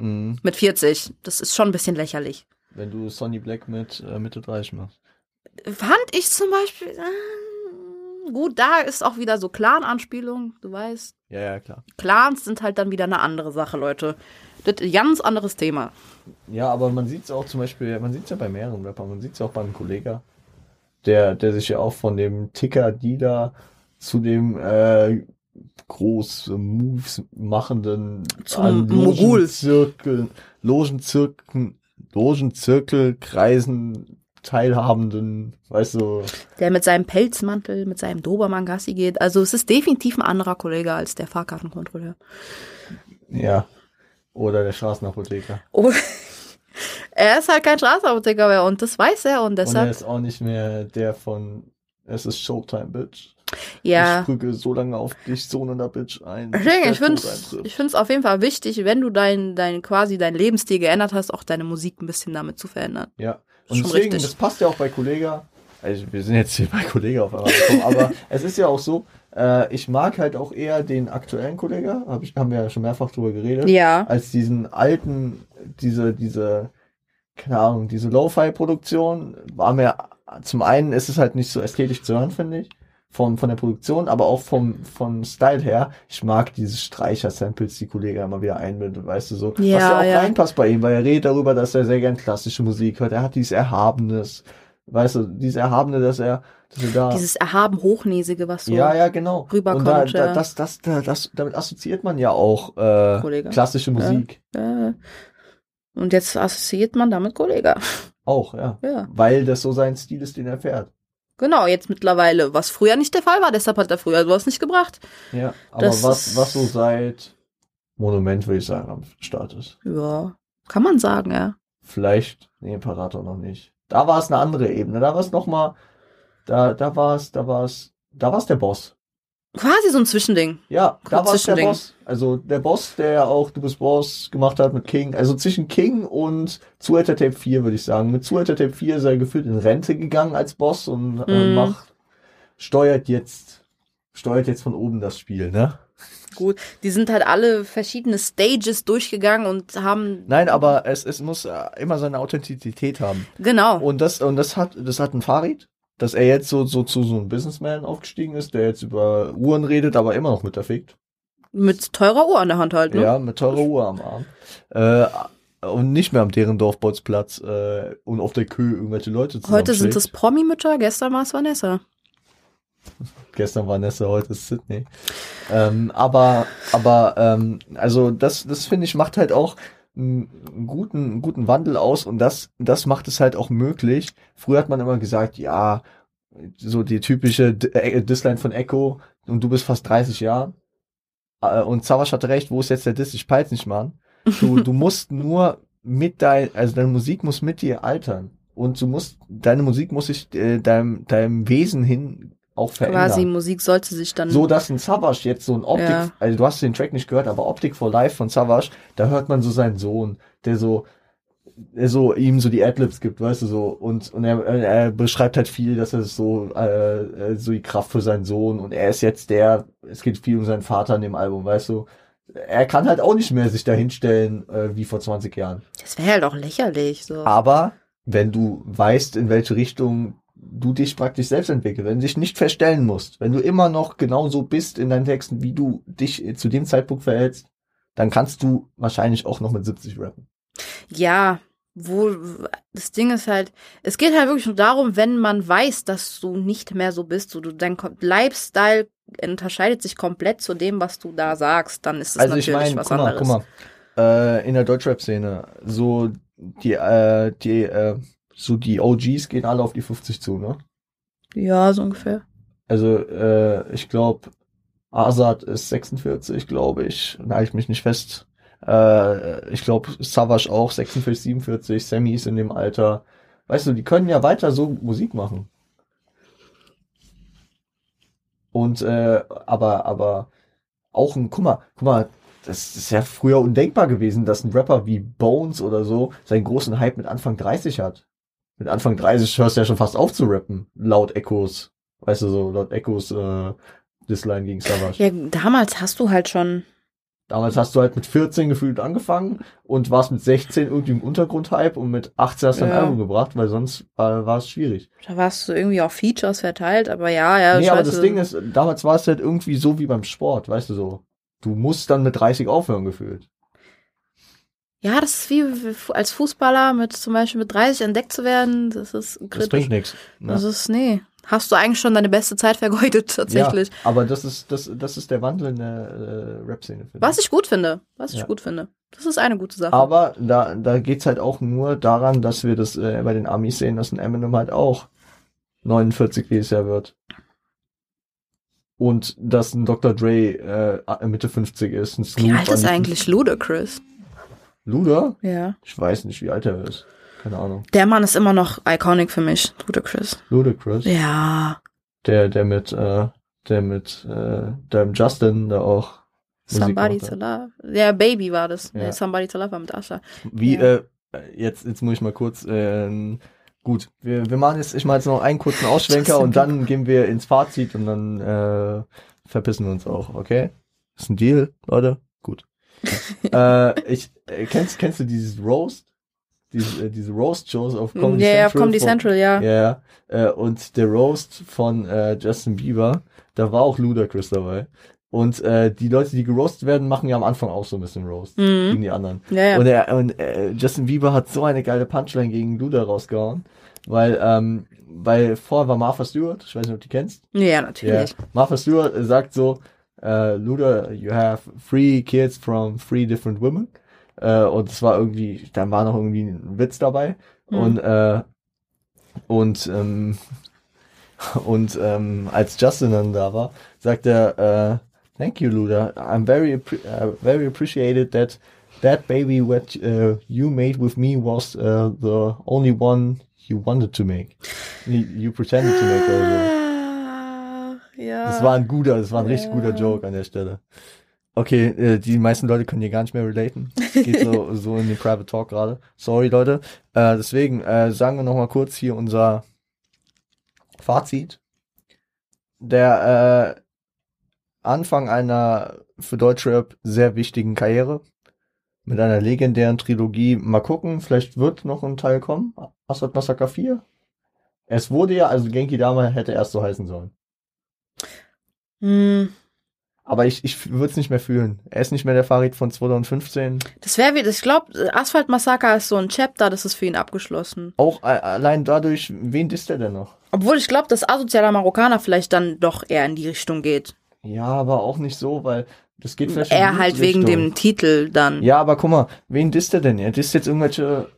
Mhm. mit 40. Das ist schon ein bisschen lächerlich. Wenn du Sonny Black mit äh, Mitte 30 machst. Fand ich zum Beispiel. Äh, gut, da ist auch wieder so Clan-Anspielung, du weißt. Ja, ja, klar. Clans sind halt dann wieder eine andere Sache, Leute. Das ist ein ganz anderes Thema. Ja, aber man sieht es auch zum Beispiel, man sieht es ja bei mehreren Rappern, man sieht es auch beim Kollegen, der, der sich ja auch von dem Ticker Dida zu dem äh, groß Moves machenden Zum Mogul. Logenzirkel, Logenzirkel, Logenzirkelkreisen teilhabenden, weißt du, Der mit seinem Pelzmantel, mit seinem Dobermann Gassi geht. Also es ist definitiv ein anderer Kollege als der Fahrkartenkontrolleur. ja. Oder der Straßenapotheker. Oh, er ist halt kein Straßenapotheker mehr und das weiß er und Und er deshalb, ist auch nicht mehr der von Es ist Showtime, Bitch. Ich ja. drücke so lange auf dich, Sohn einer Bitch ein. Deswegen, ich finde es ich find's auf jeden Fall wichtig, wenn du dein, dein quasi dein Lebensstil geändert hast, auch deine Musik ein bisschen damit zu verändern. Ja. Und schon deswegen, richtig. das passt ja auch bei Kollega. Also wir sind jetzt hier bei Kollega auf einmal gekommen, aber es ist ja auch so, äh, ich mag halt auch eher den aktuellen Kollega, hab ich, haben wir ja schon mehrfach drüber geredet, Ja. als diesen alten, diese, diese, keine Ahnung, diese Lo-Fi-Produktion war mir, zum einen ist es halt nicht so ästhetisch zu hören, finde ich, von, von der Produktion, aber auch vom, vom Style her. Ich mag diese Streicher-Samples, die Kollega immer wieder einbindet, weißt du, so. Ja, was ja auch ja. reinpasst bei ihm, weil er redet darüber, dass er sehr gern klassische Musik hört. Er hat dieses Erhabenes, Weißt du, dieses Erhabene, dass er, dass er da. Dieses erhaben Hochnäsige, was so. ja, ja, genau. rüberkommt, Und da, da, das, das, da, das, damit assoziiert man ja auch äh, Kollege. klassische Musik. Äh, und jetzt assoziiert man damit Kollege. Auch, ja. Ja. Weil das so sein Stil ist, den er fährt. Genau, jetzt mittlerweile, was früher nicht der Fall war, deshalb hat er früher sowas nicht gebracht. Ja. Aber Das was, was so seit Monument, würde ich sagen, am Start ist. Ja, kann man sagen, ja. Vielleicht, nee, Imperator noch nicht. Da war es eine andere Ebene. Da war es nochmal, da, da war es, da war es, da war es der Boss. Quasi so ein Zwischending. Ja, da war es der. Boss. Also der Boss, der ja auch Du bist Boss gemacht hat mit King. Also zwischen King und Zuhälter Tape 4, würde ich sagen. Mit Zuhälter Tape 4 ist er gefühlt in Rente gegangen als Boss und äh, Mhm. macht, steuert jetzt, steuert jetzt von oben das Spiel, ne? Gut, die sind halt alle verschiedene Stages durchgegangen und haben, Nein, aber es, es muss äh, immer seine Authentizität haben. genau. Und das, und das hat, das hat ein Farid, dass er jetzt so, so zu so einem Businessman aufgestiegen ist, der jetzt über Uhren redet, aber immer noch mit der fickt. Mit teurer Uhr an der Hand halt, ne? Ja, mit teurer Uhr am Arm. Äh, und nicht mehr am Derendorf-Bolzplatz äh, und auf der Kühe irgendwelche Leute Heute sind es. Promi-Mütter, gestern war es Vanessa. Gestern war Nessa, heute ist Sydney. Ähm, aber, aber, ähm, also das, das finde ich macht halt auch einen guten, einen guten Wandel aus und das, das macht es halt auch möglich. Früher hat man immer gesagt, ja, so die typische äh, Disline von Echo und du bist fast 30 Jahre. Äh, Und Savas hatte recht, wo ist jetzt der Diss? Ich peil's nicht, Mann. Du, du musst nur mit dein, also deine Musik muss mit dir altern. Und du musst, deine Musik muss sich äh, deinem, deinem Wesen hin auch verändern. Quasi Musik sollte sich dann. So, dass ein Savage jetzt so ein Optik, Ja. also du hast den Track nicht gehört, aber Optik for Life von Savage, da hört man so seinen Sohn, der so, der so ihm so die Adlibs gibt, weißt du so, und, und er, er beschreibt halt viel, dass er so, äh, äh, so die Kraft für seinen Sohn und er ist jetzt der, es geht viel um seinen Vater in dem Album, weißt du, er kann halt auch nicht mehr sich dahinstellen, äh, wie vor 20 Jahren. das wäre halt auch lächerlich. So. Aber wenn du weißt, in welche Richtung du dich praktisch selbst entwickelst, wenn du dich nicht verstellen musst, wenn du immer noch genauso bist in deinen Texten, wie du dich zu dem Zeitpunkt verhältst, dann kannst du wahrscheinlich auch noch mit 70 rappen. Ja, wo das Ding ist halt, es geht halt wirklich nur darum, wenn man weiß, dass du nicht mehr so bist, so du dein Lifestyle unterscheidet sich komplett zu dem, was du da sagst, dann ist es Also ich natürlich meine, was guck mal, anderes. guck mal, äh, in der Deutschrap-Szene, so die, äh, die, äh, so die OGs gehen alle auf die 50 zu, ne? Ja, so ungefähr. Also, äh, ich glaube, Azad ist 46, glaube ich. Nagel ich mich nicht fest. Äh, ich glaube, Savage auch 46, 47. Sammy ist in dem Alter. Weißt du, die können ja weiter so Musik machen. Und, äh, aber, aber auch ein, guck mal, guck mal, das ist ja früher undenkbar gewesen, dass ein Rapper wie Bones oder so seinen großen Hype mit Anfang 30 hat. Mit Anfang 30 hörst du ja schon fast auf zu rappen, laut Echos. Weißt du, so laut Echos äh, Disline gegen Savage. Ja, damals hast du halt schon, Damals hast du halt mit 14 gefühlt angefangen und warst mit 16 irgendwie im Untergrundhype und mit 18 hast du ein Ja. Album gebracht, weil sonst äh, war es schwierig. da warst du irgendwie auf Features verteilt, aber ja, ja. nee, aber das Ding ist, damals war es halt irgendwie so wie beim Sport, weißt du so. Du musst dann mit 30 aufhören gefühlt. Ja, das ist wie als Fußballer mit zum Beispiel mit 30 entdeckt zu werden, das ist Das kritisch. bringt nichts. Ne? Das ist, nee. Hast du eigentlich schon deine beste Zeit vergeudet, tatsächlich. Ja, aber das ist, das, das ist der Wandel in der äh, Rap-Szene. Was ich gut finde. Was ich Ja. gut finde. Das ist eine gute Sache. Aber da, da geht's halt auch nur daran, dass wir das äh, bei den Amis sehen, dass ein Eminem halt auch 49 dieses Jahr wird. Und dass ein Dr. Dre äh, Mitte 50 ist. Ein Wie Snoop alt ist eigentlich Ludacris? Luda? Ja. Ich weiß nicht, wie alt er ist. Keine Ahnung. Der Mann ist immer noch iconic für mich, Ludacris. Ludacris. Ja. Der, der mit, äh, der mit, äh, dem Justin da auch. Musik Somebody to. Love. Ja, Baby war das. Ja. Nee, Somebody to Love war mit Asha. Wie, Ja. äh, jetzt, jetzt muss ich mal kurz, äh, gut, wir, wir machen jetzt, ich mache jetzt noch einen kurzen Ausschwenker und dann gehen wir ins Fazit und dann äh, verpissen wir uns auch, okay? Ist ein Deal, Leute? Gut. äh, ich, äh, kennst, kennst du dieses Roast? Diese, äh, diese Roast-Shows auf Comedy Ja, ja, auf Central? Comedy von- Central, ja. Ja, äh, und der Roast von äh, Justin Bieber, da war auch Ludacris dabei. Und äh, die Leute, die geroastet werden, machen ja am Anfang auch so ein bisschen Roast Mhm. gegen die anderen. Ja, ja. Und, er, und äh, Justin Bieber hat so eine geile Punchline gegen Luda rausgehauen, weil ähm, weil vorher war Martha Stewart, ich weiß nicht, ob du die kennst. ja, Ja. natürlich. Martha Stewart sagt so, äh, Luda, you have three kids from three different women. Äh, und es war irgendwie, dann war noch irgendwie ein Witz dabei. Mhm. Und äh, und ähm, und ähm, als Justin dann da war, sagt er, äh, Thank you, Luda. I'm very appre uh, very appreciated that that baby what uh, you made with me was uh, the only one you wanted to make. You, you pretended to make. Also. Ja. Das war ein guter, das war ein richtig Ja. guter Joke an der Stelle. Okay, äh, die meisten Leute können hier gar nicht mehr relaten. Geht so, so in den Private Talk gerade. Sorry, Leute. Äh, deswegen äh, sagen wir noch mal kurz hier unser Fazit. Der äh, Anfang einer für Deutschrap sehr wichtigen Karriere. Mit einer legendären Trilogie. Mal gucken, vielleicht wird noch ein Teil kommen. Aswad Massaker 4. Es wurde ja, also Genki Dama hätte erst so heißen sollen. Hm, Aber ich, ich würde es nicht mehr fühlen. Er ist nicht mehr der Farid von 2015. das wäre wie, ich glaube, Asphalt Massaker ist so ein Chapter, das ist für ihn abgeschlossen. Auch äh, allein dadurch, wen disst er denn noch? Obwohl ich glaube, dass asozialer Marokkaner vielleicht dann doch eher in die Richtung geht. Ja, aber auch nicht so, weil das geht vielleicht Er halt wegen dem Titel dann. Ja, aber guck mal, wen disst er denn? Er disst jetzt irgendwelche,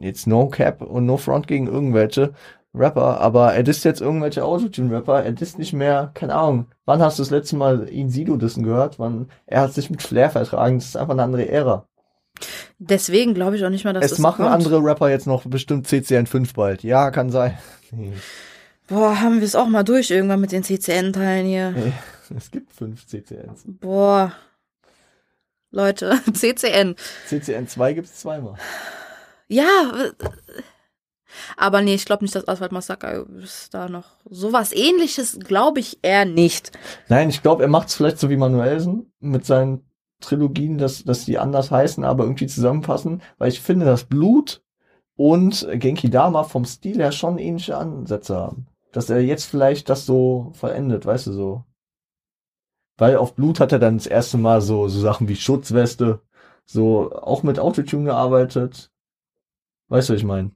jetzt No Cap und No Front gegen irgendwelche Rapper, aber er disst jetzt irgendwelche Autotune-Rapper, er disst nicht mehr, keine Ahnung, wann hast du das letzte Mal ihn Sido dissen gehört? Wann, er hat sich mit Flair vertragen, das ist einfach eine andere Ära. Deswegen glaube ich auch nicht mal, dass es das machen kommt. andere Rapper jetzt noch bestimmt CCN 5 bald. Ja, kann sein. Nee. Boah, haben wir es auch mal durch irgendwann mit den CCN-Teilen hier. Nee, Es gibt fünf CCNs. Boah. Leute, CCN. CCN 2 gibt's zweimal. Ja, aber nee, ich glaube nicht, dass Asphalt Massaker ist da noch sowas ähnliches, glaube ich eher nicht. Nein, ich glaube, er macht's vielleicht so wie Manuelsen mit seinen Trilogien, dass, dass die anders heißen, aber irgendwie zusammenpassen, weil ich finde, dass Blut und Genki Dama vom Stil her schon ähnliche Ansätze haben. Dass er jetzt vielleicht das so vollendet, weißt du, so. Weil auf Blut hat er dann das erste Mal so, so Sachen wie Schutzweste, so auch mit Autotune gearbeitet. Weißt du, was ich meine?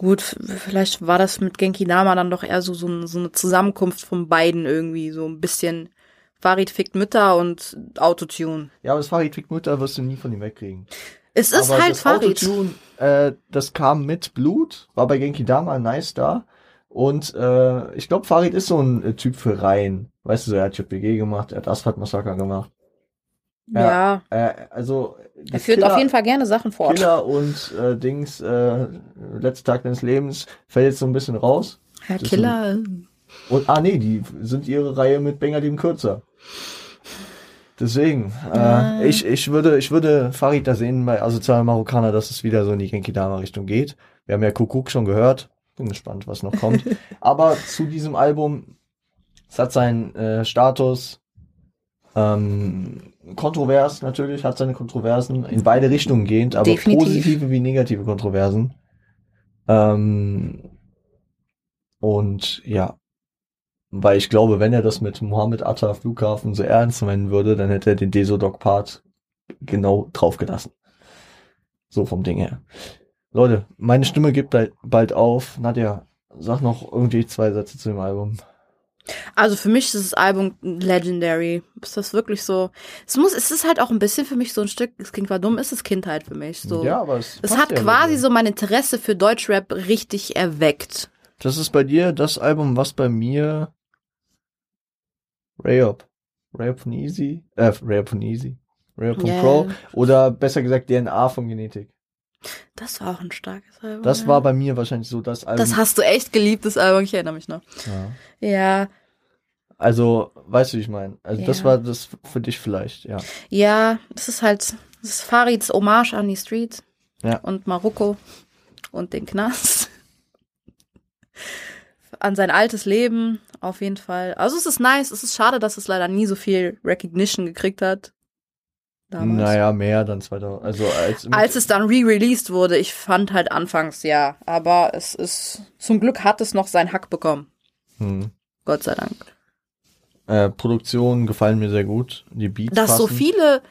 Gut, vielleicht war das mit Genki Dama dann doch eher so, so, so eine Zusammenkunft von beiden irgendwie, so ein bisschen Farid fickt Mütter und Autotune. Ja, aber das Farid Fick Mutter wirst du nie von ihm wegkriegen. Es ist Aber halt das Farid. Autotune, äh, das kam mit Blut, war bei Genki Dama nice da. Und äh, ich glaube, Farid ist so ein äh, Typ für Reihen. Weißt du, so, er hat JPG gemacht, er hat Asphalt Massaker gemacht. Ja, Äh, also er führt Killer, auf jeden Fall gerne Sachen fort. Killer und äh, Dings, äh, letzter Tag deines Lebens fällt jetzt so ein bisschen raus. Herr das Killer. Und ah nee, die sind ihre Reihe mit Benjamin Kürzer. Deswegen, äh, ich, ich würde, ich würde Farid da sehen bei Asozialen Marokkaner, dass es wieder so in die Genki Dama Richtung geht. Wir haben ja Kuckuck schon gehört. Bin gespannt, was noch kommt. Aber zu diesem Album, es hat seinen äh, Status, ähm, kontrovers natürlich, hat seine Kontroversen in beide Richtungen gehend, aber Definitiv. positive wie negative Kontroversen. Ähm, und ja, weil ich glaube, wenn er das mit Mohammed Atta Flughafen so ernst meinen würde, dann hätte er den Desodog-Part genau draufgelassen. So vom Ding her. Leute, meine Stimme gibt bald, bald auf. Nadja, sag noch irgendwie zwei Sätze zu dem Album. Also für mich ist das Album legendary. Ist das wirklich so? Es muss, es ist halt auch ein bisschen für mich so ein Stück, es klingt zwar dumm, ist es Kindheit für mich. So. Ja, aber es, Es hat ja quasi so mein Interesse für Deutschrap richtig erweckt. Das ist bei dir das Album, was bei mir Rayop. Rayop von Easy. Äh, Rayop von Easy. Rayop von Ja. Pro. Oder besser gesagt DNA von Genetik. Das war auch ein starkes Album. Das ja. war bei mir wahrscheinlich so das Album. Das hast du echt geliebt, das Album. Ich erinnere mich noch. ja. Ja, Also, weißt du, wie ich meine? Also, das Ja. war das für dich vielleicht, ja. ja, das ist halt, das ist Farids Hommage an die Street. Ja. Und Marokko und den Knast. an sein altes Leben, auf jeden Fall. Also es ist nice, es ist schade, dass es leider nie so viel Recognition gekriegt hat. Damals. Naja, mehr dann 2000. Also, als, Als es dann re-released wurde, ich fand halt anfangs ja, aber es ist, zum Glück hat es noch seinen Hack bekommen. hm. Gott sei Dank. Äh, Produktionen gefallen mir sehr gut. Die Beats Dass so passen. viele,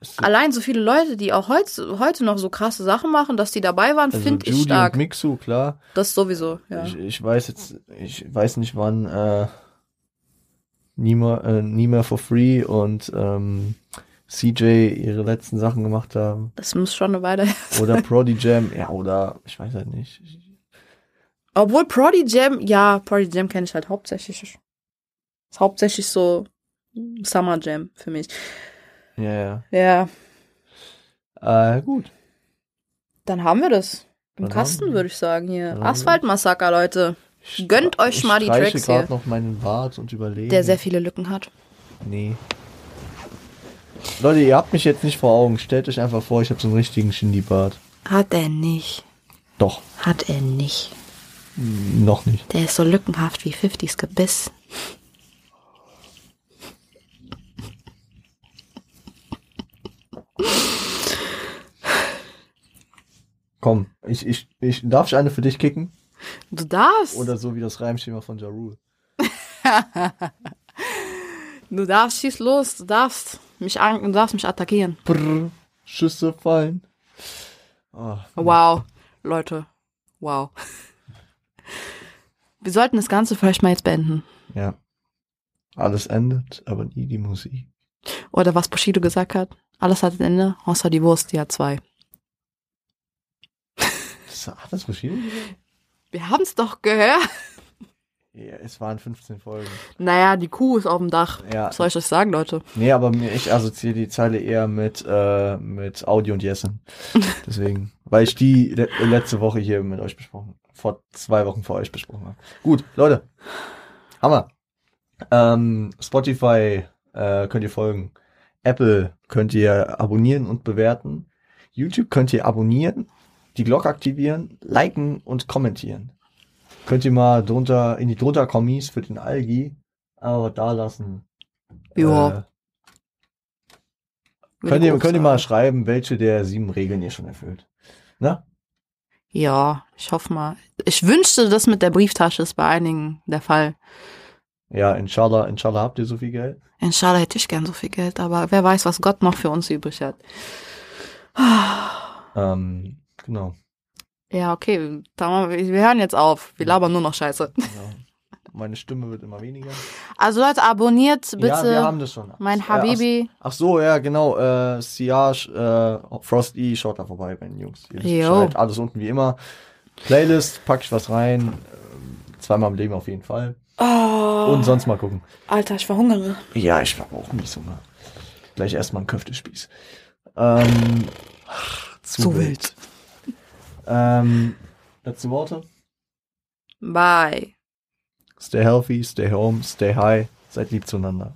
Es- allein so viele Leute, die auch heute, heute noch so krasse Sachen machen, dass die dabei waren, also finde ich stark. und Mixu, klar. Das sowieso, ja. Ich, ich weiß jetzt, ich weiß nicht wann äh, Nima, äh, Nima for Free und ähm, CJ ihre letzten Sachen gemacht haben. Das muss schon eine Weile. Oder Prodi Jam, ja, oder ich weiß halt nicht. Obwohl Prodi Jam, ja, Prodi Jam kenne ich halt hauptsächlich. Ist hauptsächlich so Summer Jam für mich. Ja, Ja, ja. Äh, gut. dann haben wir das. Im Dann Kasten, würde ich sagen, hier. Asphaltmassaker, Leute. Ich- Gönnt euch ich mal die Tracks hier. noch meinen Bart und überlege. Der sehr viele Lücken hat. Nee. Leute, ihr habt mich jetzt nicht vor Augen. Stellt euch einfach vor, ich habe so einen richtigen Shindy-Bart. Hat er nicht. Doch, Hat er nicht. noch nicht. Der ist so lückenhaft wie 50s Gebiss. Komm, ich, ich, ich, darf ich eine für dich kicken? Du darfst. Oder so wie das Reimschema von Ja Rule. Du darfst, schieß los. Du darfst mich, an, du darfst mich attackieren. Brrr, Schüsse fallen. Oh, Wow. Leute. Wow. Wir sollten das Ganze vielleicht mal jetzt beenden. ja. Alles endet, aber nie die Musik. Oder was Bushido gesagt hat. Alles hat ein Ende, außer die Wurst, die hat zwei. Das, hat das gesagt? Wir haben es doch gehört. Ja, es waren 15 Folgen. Naja, die Kuh ist auf dem Dach. Ja. Was soll ich euch sagen, Leute? Nee, aber ich assoziiere die Zeile eher mit, äh, mit Audi und Jessen. Deswegen. Weil ich die le letzte Woche hier mit euch besprochen, vor zwei Wochen vor euch besprochen habe. Gut, Leute. Hammer. Ähm, Spotify äh, könnt ihr folgen. Apple könnt ihr abonnieren und bewerten. YouTube könnt ihr abonnieren, die Glocke aktivieren, liken und kommentieren. Könnt ihr mal drunter, in die drunter Kommis für den Algi, aber da lassen. Ja. Äh, Könnt ihr, könnt ihr mal schreiben, welche der sieben Regeln ihr schon erfüllt. Ne? Ja, ich hoffe mal. Ich wünschte, das mit der Brieftasche ist bei einigen der Fall. Ja, inshallah, inshallah habt ihr so viel Geld. Inshallah hätte ich gern so viel Geld, aber wer weiß, was Gott noch für uns übrig hat. Ähm, genau. Ja, okay, wir, hören jetzt auf. Wir labern nur noch Scheiße. genau. Meine Stimme wird immer weniger. Also Leute, abonniert bitte Ja, wir haben das schon. mein Äh, Habibi. Ach, ach so, ja, genau. Äh, Siage, äh, Frosty, schaut da vorbei bei den Jungs. Jo. Alles unten wie immer. Playlist, pack ich was rein. Ähm, zweimal im Leben auf jeden Fall. Oh, Und sonst mal gucken. Alter, ich verhungere. Ja, ich habe auch nicht Hunger. Gleich erstmal einen Köftespieß. Ähm, ach, zu, Zu wild. Ähm, letzte Worte. Bye. Stay healthy, stay home, stay high. Seid lieb zueinander.